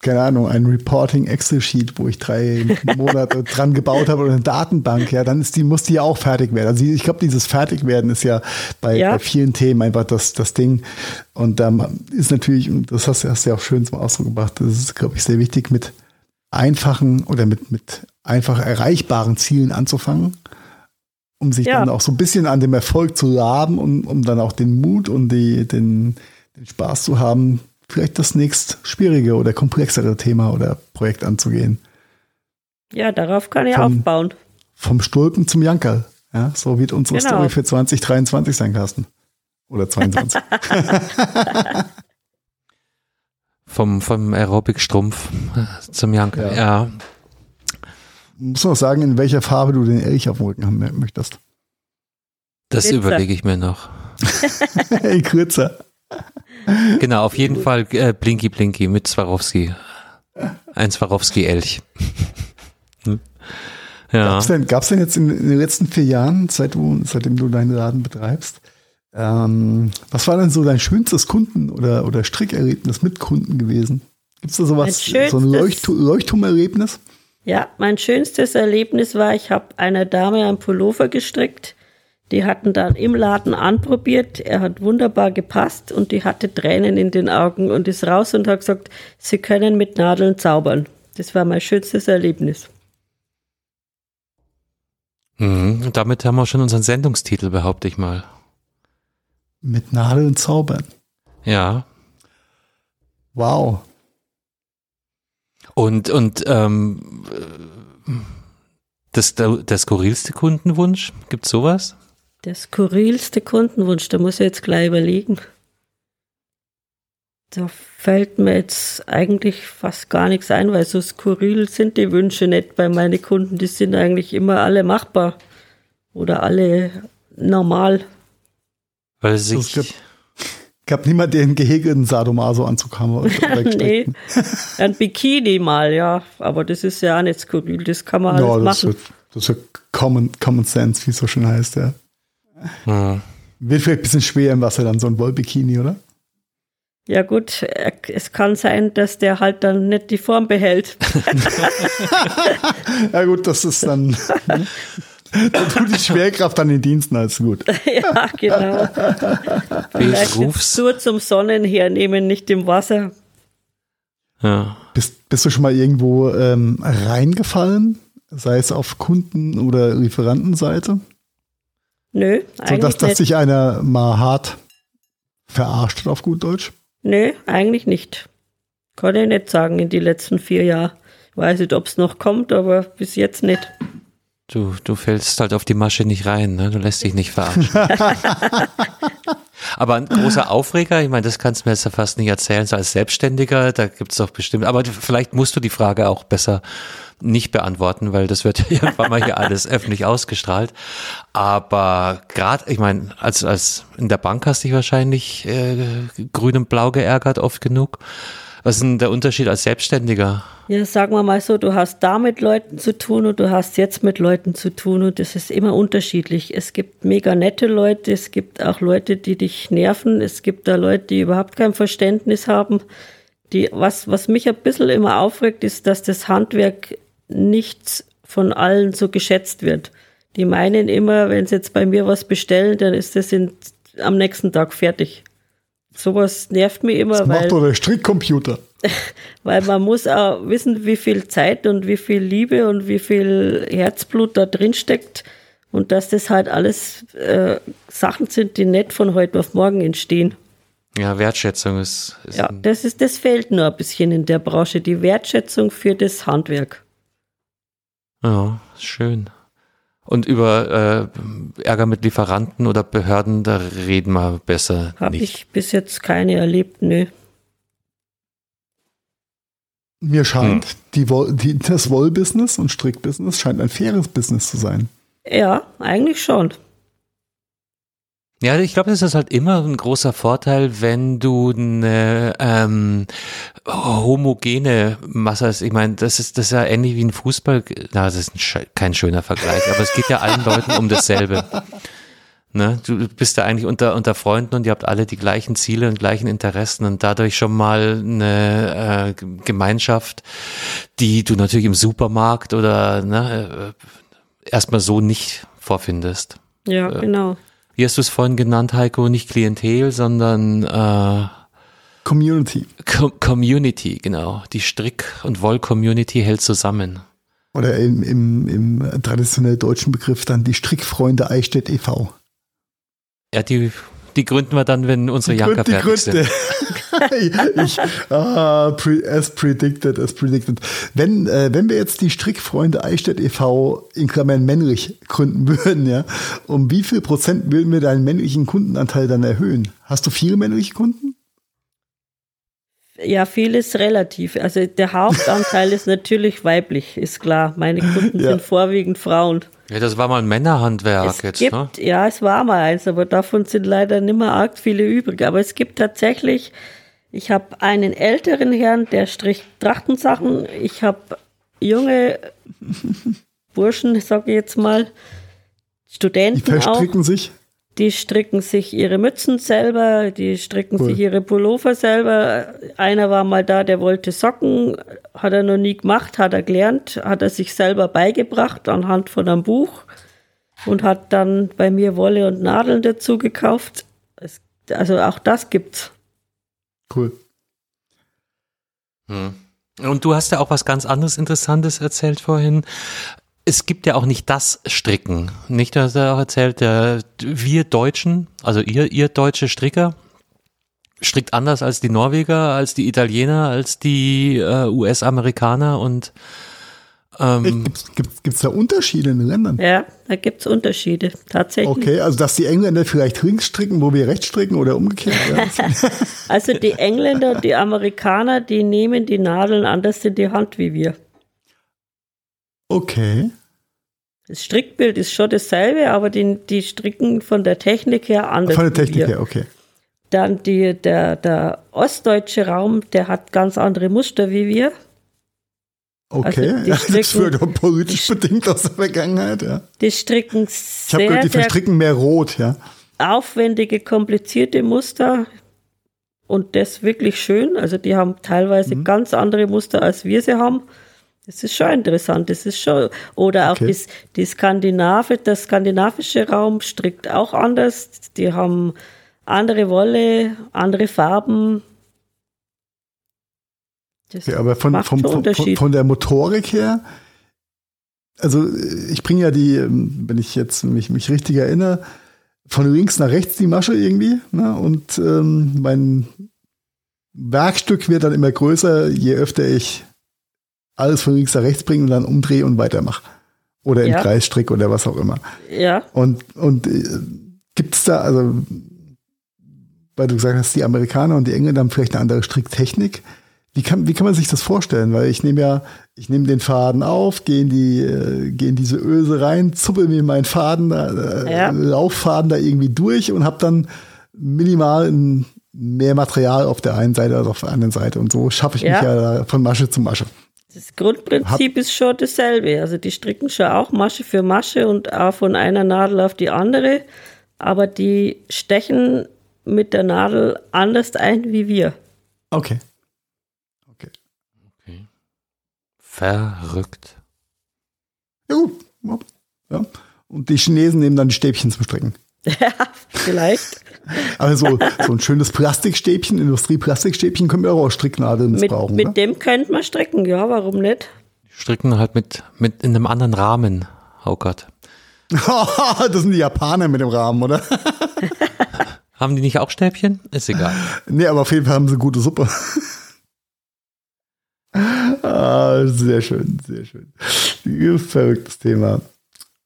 keine Ahnung, ein Reporting Excel-Sheet, wo ich drei Monate dran gebaut habe oder eine Datenbank, ja, dann ist die, muss die ja auch fertig werden. Also ich glaube, dieses Fertigwerden ist ja bei, ja. bei vielen Themen einfach das, das Ding. Und da ähm, ist natürlich, und das hast, hast du ja auch schön zum Ausdruck gebracht, das ist, glaube ich, sehr wichtig, mit einfachen oder mit, mit einfach erreichbaren Zielen anzufangen um sich ja. dann auch so ein bisschen an dem Erfolg zu laben und um dann auch den Mut und die, den, den Spaß zu haben, vielleicht das nächst schwierige oder komplexere Thema oder Projekt anzugehen. Ja, darauf kann ich vom, aufbauen. Vom Stulpen zum Jankerl. Ja, so wird unsere genau. Story für 2023 sein, Carsten. Oder 22. vom, vom Aerobic-Strumpf zum Janke, ja. ja. Muss noch sagen, in welcher Farbe du den Elch auf dem Rücken haben möchtest. Das überlege ich mir noch. hey, kürzer. Genau, auf jeden Fall äh, Blinky Blinky mit Swarovski. Ein Swarovski-Elch. hm? Ja. Gab es denn, gab's denn jetzt in, in, den letzten vier Jahren, seit du, seitdem du deinen Laden betreibst, ähm, was war denn so dein schönstes Kunden- oder, oder Strickerlebnis mit Kunden gewesen? Gibt es da sowas, so ein Leucht Leuchtturmerlebnis? Ja, mein schönstes Erlebnis war, ich habe einer Dame einen Pullover gestrickt. Die hatten dann im Laden anprobiert. Er hat wunderbar gepasst und die hatte Tränen in den Augen und ist raus und hat gesagt, sie können mit Nadeln zaubern. Das war mein schönstes Erlebnis. Mhm, damit haben wir schon unseren Sendungstitel, behaupte ich mal. Mit Nadeln zaubern. Ja. Wow. Und, und ähm, das, der, skurrilste Kundenwunsch, gibt es sowas? Der skurrilste Kundenwunsch, da muss ich jetzt gleich überlegen. Da fällt mir jetzt eigentlich fast gar nichts ein, weil so skurril sind die Wünsche nicht bei meinen Kunden. Die sind eigentlich immer alle machbar oder alle normal. Weil sich. Es gab, gab niemand, der einen gehegten Sadomaso-Anzug haben Nee, ein Bikini mal, ja. Aber das ist ja auch nicht skurril. Das kann man ja, alles das machen. Ist, das ist Common, Common Sense, wie es so schön heißt, ja. Hm. Wird vielleicht ein bisschen schwer im Wasser dann, so ein Wollbikini, oder? Ja gut, es kann sein, dass der halt dann nicht die Form behält. ja gut, das ist dann. Da tut die Schwerkraft an den Diensten als gut. ja, genau. Vielleicht nur zum Sonnen hernehmen, nicht im Wasser. Ja. Bist, bist du schon mal irgendwo ähm, reingefallen? Sei es auf Kunden- oder Lieferantenseite? Nö, eigentlich so, dass, dass nicht. sich einer mal hart verarscht hat auf gut Deutsch? Nö, eigentlich nicht. Kann ich nicht sagen in die letzten vier Jahren. Weiß nicht, ob es noch kommt, aber bis jetzt nicht. Du, du fällst halt auf die Masche nicht rein, ne? Du lässt dich nicht verarschen. aber ein großer Aufreger, ich meine, das kannst du mir jetzt ja fast nicht erzählen, so als Selbstständiger, da gibt es doch bestimmt, aber vielleicht musst du die Frage auch besser nicht beantworten, weil das wird irgendwann mal hier alles öffentlich ausgestrahlt. Aber gerade, ich meine, als, als in der Bank hast du dich wahrscheinlich äh, grün und blau geärgert, oft genug. Was ist denn der Unterschied als Selbstständiger? Ja, sagen wir mal so, du hast da mit Leuten zu tun und du hast jetzt mit Leuten zu tun und das ist immer unterschiedlich. Es gibt mega nette Leute, es gibt auch Leute, die dich nerven, es gibt da Leute, die überhaupt kein Verständnis haben. Die, was, was mich ein bisschen immer aufregt, ist, dass das Handwerk nicht von allen so geschätzt wird. Die meinen immer, wenn sie jetzt bei mir was bestellen, dann ist das in, am nächsten Tag fertig. Sowas nervt mich immer. Das macht weil, doch der Strickcomputer. weil man muss auch wissen, wie viel Zeit und wie viel Liebe und wie viel Herzblut da drin steckt. Und dass das halt alles äh, Sachen sind, die nicht von heute auf morgen entstehen. Ja, Wertschätzung ist. ist ja, das ist, das fehlt nur ein bisschen in der Branche, die Wertschätzung für das Handwerk. Ja, schön. Und über äh, Ärger mit Lieferanten oder Behörden, da reden wir besser Habe ich bis jetzt keine erlebt, nö. Mir scheint, hm. die, die, das Wollbusiness und Strickbusiness scheint ein faires Business zu sein. Ja, eigentlich schon. Ja, ich glaube, das ist halt immer ein großer Vorteil, wenn du eine ähm, homogene Masse hast. Ich meine, das ist das ist ja ähnlich wie ein Fußball. Na, das ist ein, kein schöner Vergleich, aber es geht ja allen Leuten um dasselbe. Ne? Du bist ja eigentlich unter, unter Freunden und ihr habt alle die gleichen Ziele und gleichen Interessen und dadurch schon mal eine äh, Gemeinschaft, die du natürlich im Supermarkt oder ne, äh, erstmal so nicht vorfindest. Ja, äh, genau wie hast du es vorhin genannt, Heiko, nicht Klientel, sondern äh, Community. Co Community, genau. Die Strick- und Woll-Community hält zusammen. Oder im, im, im traditionell deutschen Begriff dann die Strickfreunde Eichstätt e.V. Ja, die, Die gründen wir dann, wenn unsere Janker fertig Gründe. sind. ich, ah, pre, as predicted, as predicted. Wenn, äh, wenn wir jetzt die Strickfreunde Eichstätt e.V. in Klammern männlich gründen würden, ja, um wie viel Prozent würden wir deinen männlichen Kundenanteil dann erhöhen? Hast du viele männliche Kunden? Ja, viel ist relativ. Also der Hauptanteil ist natürlich weiblich, ist klar. Meine Kunden ja. sind vorwiegend Frauen. Ja, das war mal ein Männerhandwerk es jetzt, gibt, ne? Ja, es war mal eins, aber davon sind leider nicht mehr arg viele übrig. Aber es gibt tatsächlich, ich habe einen älteren Herrn, der strich Trachtensachen. Ich habe junge Burschen, sage ich jetzt mal, Studenten Die verstricken auch. sich? Die stricken sich ihre Mützen selber, die stricken cool. sich ihre Pullover selber. Einer war mal da, der wollte Socken, hat er noch nie gemacht, hat er gelernt, hat er sich selber beigebracht anhand von einem Buch und hat dann bei mir Wolle und Nadeln dazu gekauft. Es, also auch das gibt's. Cool. Hm. Und du hast ja auch was ganz anderes Interessantes erzählt vorhin es gibt ja auch nicht das Stricken. Nicht, dass er auch erzählt, der, wir Deutschen, also ihr, ihr deutsche Stricker, strickt anders als die Norweger, als die Italiener, als die äh, US-Amerikaner und ähm, Gibt es da Unterschiede in den Ländern? Ja, da gibt es Unterschiede, tatsächlich. Okay, also dass die Engländer vielleicht links stricken, wo wir rechts stricken oder umgekehrt? also die Engländer und die Amerikaner, die nehmen die Nadeln anders in die Hand wie wir. Okay. Das Strickbild ist schon dasselbe, aber die, die stricken von der Technik her anders. Von der Technik her, okay. Dann die, der, der ostdeutsche Raum, der hat ganz andere Muster wie wir. Okay, also ja, das wird doch politisch bedingt aus der Vergangenheit, ja. Die stricken sehr, Ich habe gehört, die verstricken mehr rot, ja. Aufwendige, komplizierte Muster und das wirklich schön. Also die haben teilweise mhm. ganz andere Muster, als wir sie haben. Das ist schon interessant, das ist schon, oder auch okay. die, die Skandinave, der skandinavische Raum strickt auch anders. Die haben andere Wolle, andere Farben. Das ja, aber von, vom, von, von der Motorik her, also ich bringe ja die, wenn ich jetzt mich, mich richtig erinnere, von links nach rechts die Masche irgendwie. Ne? Und ähm, mein Werkstück wird dann immer größer, je öfter ich alles von links nach rechts bringen und dann umdrehe und weitermache. Oder ja. im Kreisstrick oder was auch immer. Ja. Und, und äh, gibt es da, also, weil du gesagt hast, die Amerikaner und die Engländer haben vielleicht eine andere Stricktechnik. Wie kann, wie kann man sich das vorstellen? Weil ich nehme ja, ich nehme den Faden auf, gehe in die, äh, gehe in diese Öse rein, zuppel mir meinen Faden, äh, ja. Lauffaden da irgendwie durch und habe dann minimal mehr Material auf der einen Seite als auf der anderen Seite. Und so schaffe ich ja. mich ja von Masche zu Masche. Das Grundprinzip ist schon dasselbe. Also die stricken schon auch Masche für Masche und auch von einer Nadel auf die andere, aber die stechen mit der Nadel anders ein wie wir. Okay. Okay. okay. Verrückt. Ja, gut. Ja. Und die Chinesen nehmen dann die Stäbchen zum Stricken. Ja, vielleicht. Aber so, so ein schönes Plastikstäbchen, Industrieplastikstäbchen können wir auch aus Stricknadeln missbrauchen. Mit, mit dem könnte man stricken, ja, warum nicht? Stricken halt mit, mit in einem anderen Rahmen. Oh Gott. das sind die Japaner mit dem Rahmen, oder? haben die nicht auch Stäbchen? Ist egal. Nee, aber auf jeden Fall haben sie gute Suppe. ah, sehr schön, sehr schön. Verrücktes Thema.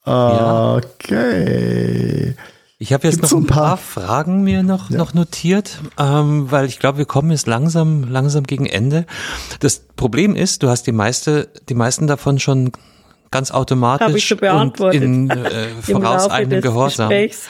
Okay. Ja. Ich habe jetzt Gibt's noch ein paar, paar, Fragen mir noch, ja. noch notiert, ähm, weil ich glaube, wir kommen jetzt langsam, langsam gegen Ende. Das Problem ist, du hast die meiste, die meisten davon schon ganz automatisch und in äh, vorauseilendem Gehorsam. Gesprächs.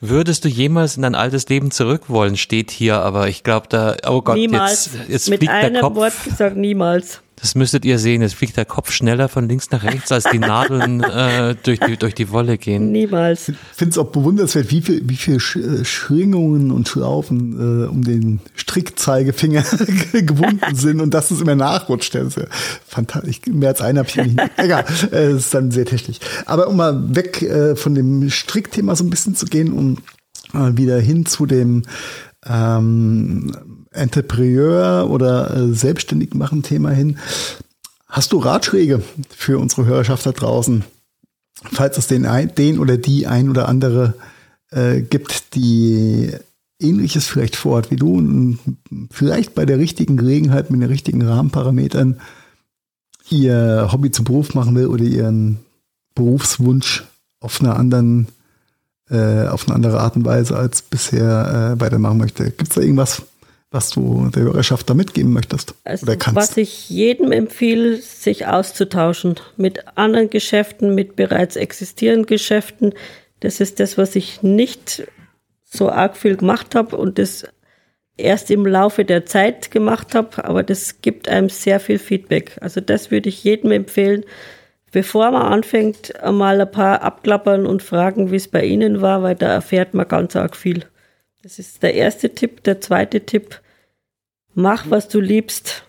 Würdest du jemals in dein altes Leben zurück wollen, steht hier, aber ich glaube da, oh Gott, niemals. jetzt, jetzt Mit fliegt der einem Kopf. Wort gesagt, niemals. Das müsstet ihr sehen. Es fliegt der Kopf schneller von links nach rechts, als die Nadeln äh, durch, die, durch die Wolle gehen. Niemals. Ich finde es auch bewundernswert, wie viel, wie viel äh, Schwingungen und Schlaufen äh, um den Strickzeigefinger gewunden sind und dass es immer nachrutscht. Das ist ja fantastisch. Mehr als einer habe ich nicht. Egal, äh, ist dann sehr technisch. Aber um mal weg äh, von dem Strickthema so ein bisschen zu gehen und äh, wieder hin zu dem ähm, Entrepreneur oder äh, selbstständig machen Thema hin. Hast du Ratschläge für unsere Hörerschaft da draußen, falls es den, den oder die ein oder andere äh, gibt, die Ähnliches vielleicht vorhat wie du und vielleicht bei der richtigen Gelegenheit mit den richtigen Rahmenparametern ihr Hobby zum Beruf machen will oder ihren Berufswunsch auf einer anderen, äh, auf eine andere Art und Weise als bisher äh, weitermachen möchte. Gibt es da irgendwas, was du der Hörerschaft da mitgeben möchtest also, oder kannst? Was ich jedem empfehle, sich auszutauschen mit anderen Geschäften, mit bereits existierenden Geschäften. Das ist das, was ich nicht so arg viel gemacht habe und das erst im Laufe der Zeit gemacht habe, aber das gibt einem sehr viel Feedback. Also das würde ich jedem empfehlen, bevor man anfängt, einmal ein paar abklappern und fragen, wie es bei Ihnen war, weil da erfährt man ganz arg viel. Das ist der erste Tipp. Der zweite Tipp, mach, was du liebst.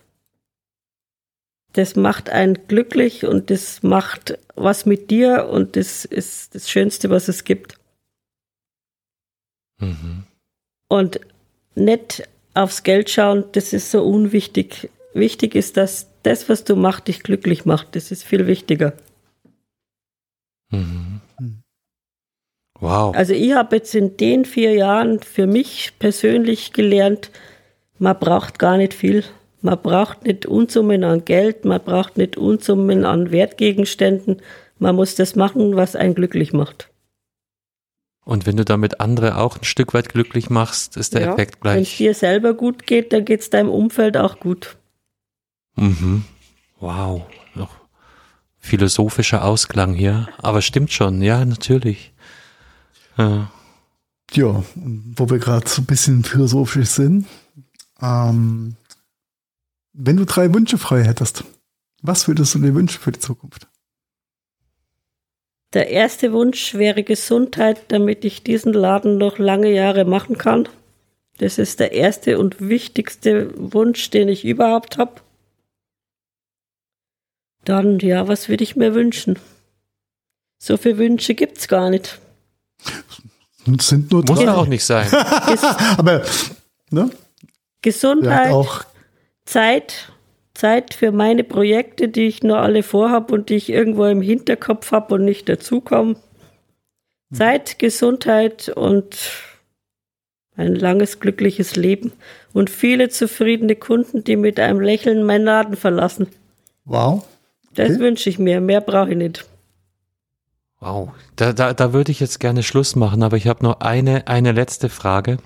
Das macht einen glücklich und das macht was mit dir und das ist das Schönste, was es gibt. Mhm. Und nicht aufs Geld schauen, das ist so unwichtig. Wichtig ist, dass das, was du machst, dich glücklich macht. Das ist viel wichtiger. Mhm. Wow. Also ich habe jetzt in den vier Jahren für mich persönlich gelernt, man braucht gar nicht viel. Man braucht nicht Unsummen an Geld, man braucht nicht Unsummen an Wertgegenständen. Man muss das machen, was einen glücklich macht. Und wenn du damit andere auch ein Stück weit glücklich machst, ist der ja, Effekt gleich. Wenn es dir selber gut geht, dann geht es deinem Umfeld auch gut. Mhm. Wow. Noch philosophischer Ausklang hier. Aber stimmt schon, ja, natürlich. Ja, ja wo wir gerade so ein bisschen philosophisch sind. Ähm, wenn du drei Wünsche frei hättest, was würdest du dir wünschen für die Zukunft? Der erste Wunsch wäre Gesundheit, damit ich diesen Laden noch lange Jahre machen kann. Das ist der erste und wichtigste Wunsch, den ich überhaupt habe. Dann, ja, was würde ich mir wünschen? So viele Wünsche gibt es gar nicht. Und sind nur drei. Muss ja auch nicht sein. Aber, ne? Gesundheit, Zeit, Zeit für meine Projekte, die ich nur alle vorhabe und die ich irgendwo im Hinterkopf habe und nicht dazukomme. Zeit, Gesundheit und ein langes, glückliches Leben und viele zufriedene Kunden, die mit einem Lächeln meinen Laden verlassen. Wow. Okay. Das wünsche ich mir. Mehr brauche ich nicht. Wow. Da, da, da würde ich jetzt gerne Schluss machen, aber ich habe noch eine, eine letzte Frage.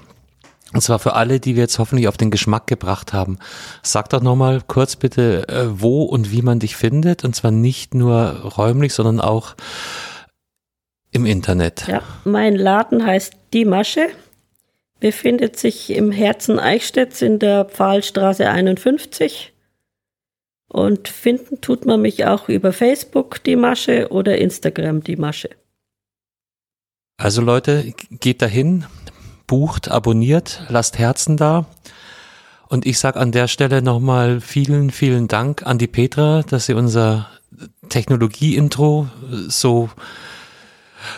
Und zwar für alle, die wir jetzt hoffentlich auf den Geschmack gebracht haben. Sag doch nochmal kurz bitte, äh, wo und wie man dich findet. Und zwar nicht nur räumlich, sondern auch im Internet. Ja, mein Laden heißt Die Masche. Befindet sich im Herzen Eichstätts in der Pfahlstraße 51. Und finden tut man mich auch über Facebook, Die Masche, oder Instagram, Die Masche. Also Leute, geht dahin, bucht, abonniert, lasst Herzen da. Und ich sage an der Stelle nochmal vielen, vielen Dank an die Petra, dass sie unser Technologie-Intro so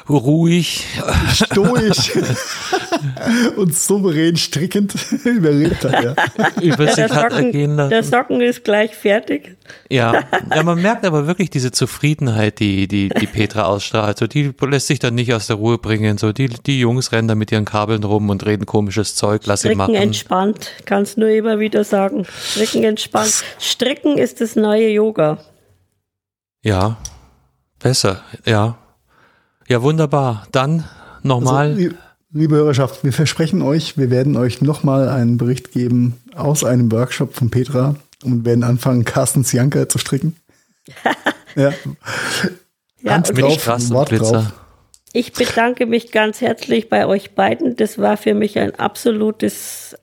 ruhig, stoisch und souverän strickend überlebt hat. Ja. Über ja, sich hat ergehen lassen. Der Socken ist gleich fertig. Ja. ja, man merkt aber wirklich diese Zufriedenheit, die, die, die Petra ausstrahlt. So, die lässt sich dann nicht aus der Ruhe bringen. So, die, die Jungs rennen da mit ihren Kabeln rum und reden komisches Zeug. Lass Stricken sie machen. entspannt, kannst nur immer wieder sagen. Stricken entspannt. Stricken ist das neue Yoga. Ja, besser, ja. Ja, wunderbar. Dann nochmal. Also, liebe Hörerschaft, wir versprechen euch, wir werden euch nochmal einen Bericht geben aus einem Workshop von Petra und werden anfangen, Carstens Janker zu stricken. ja. ja Hand drauf, Wort drauf. Ich bedanke mich ganz herzlich bei euch beiden. Das war für mich ein absolutes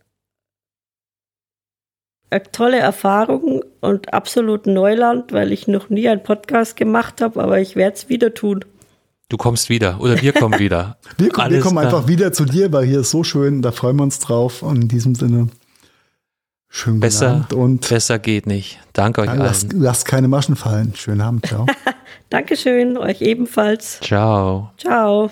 eine tolle Erfahrung und absolut Neuland, weil ich noch nie einen Podcast gemacht habe, aber ich werde es wieder tun. Du kommst wieder oder wir kommen wieder. wir, kommen, wir kommen einfach wieder zu dir, weil hier ist so schön, da freuen wir uns drauf. Und in diesem Sinne, schön besser und besser geht nicht. Danke euch lasst, allen. Lasst keine Maschen fallen. Schönen Abend, ciao. Dankeschön, euch ebenfalls. Ciao. Ciao.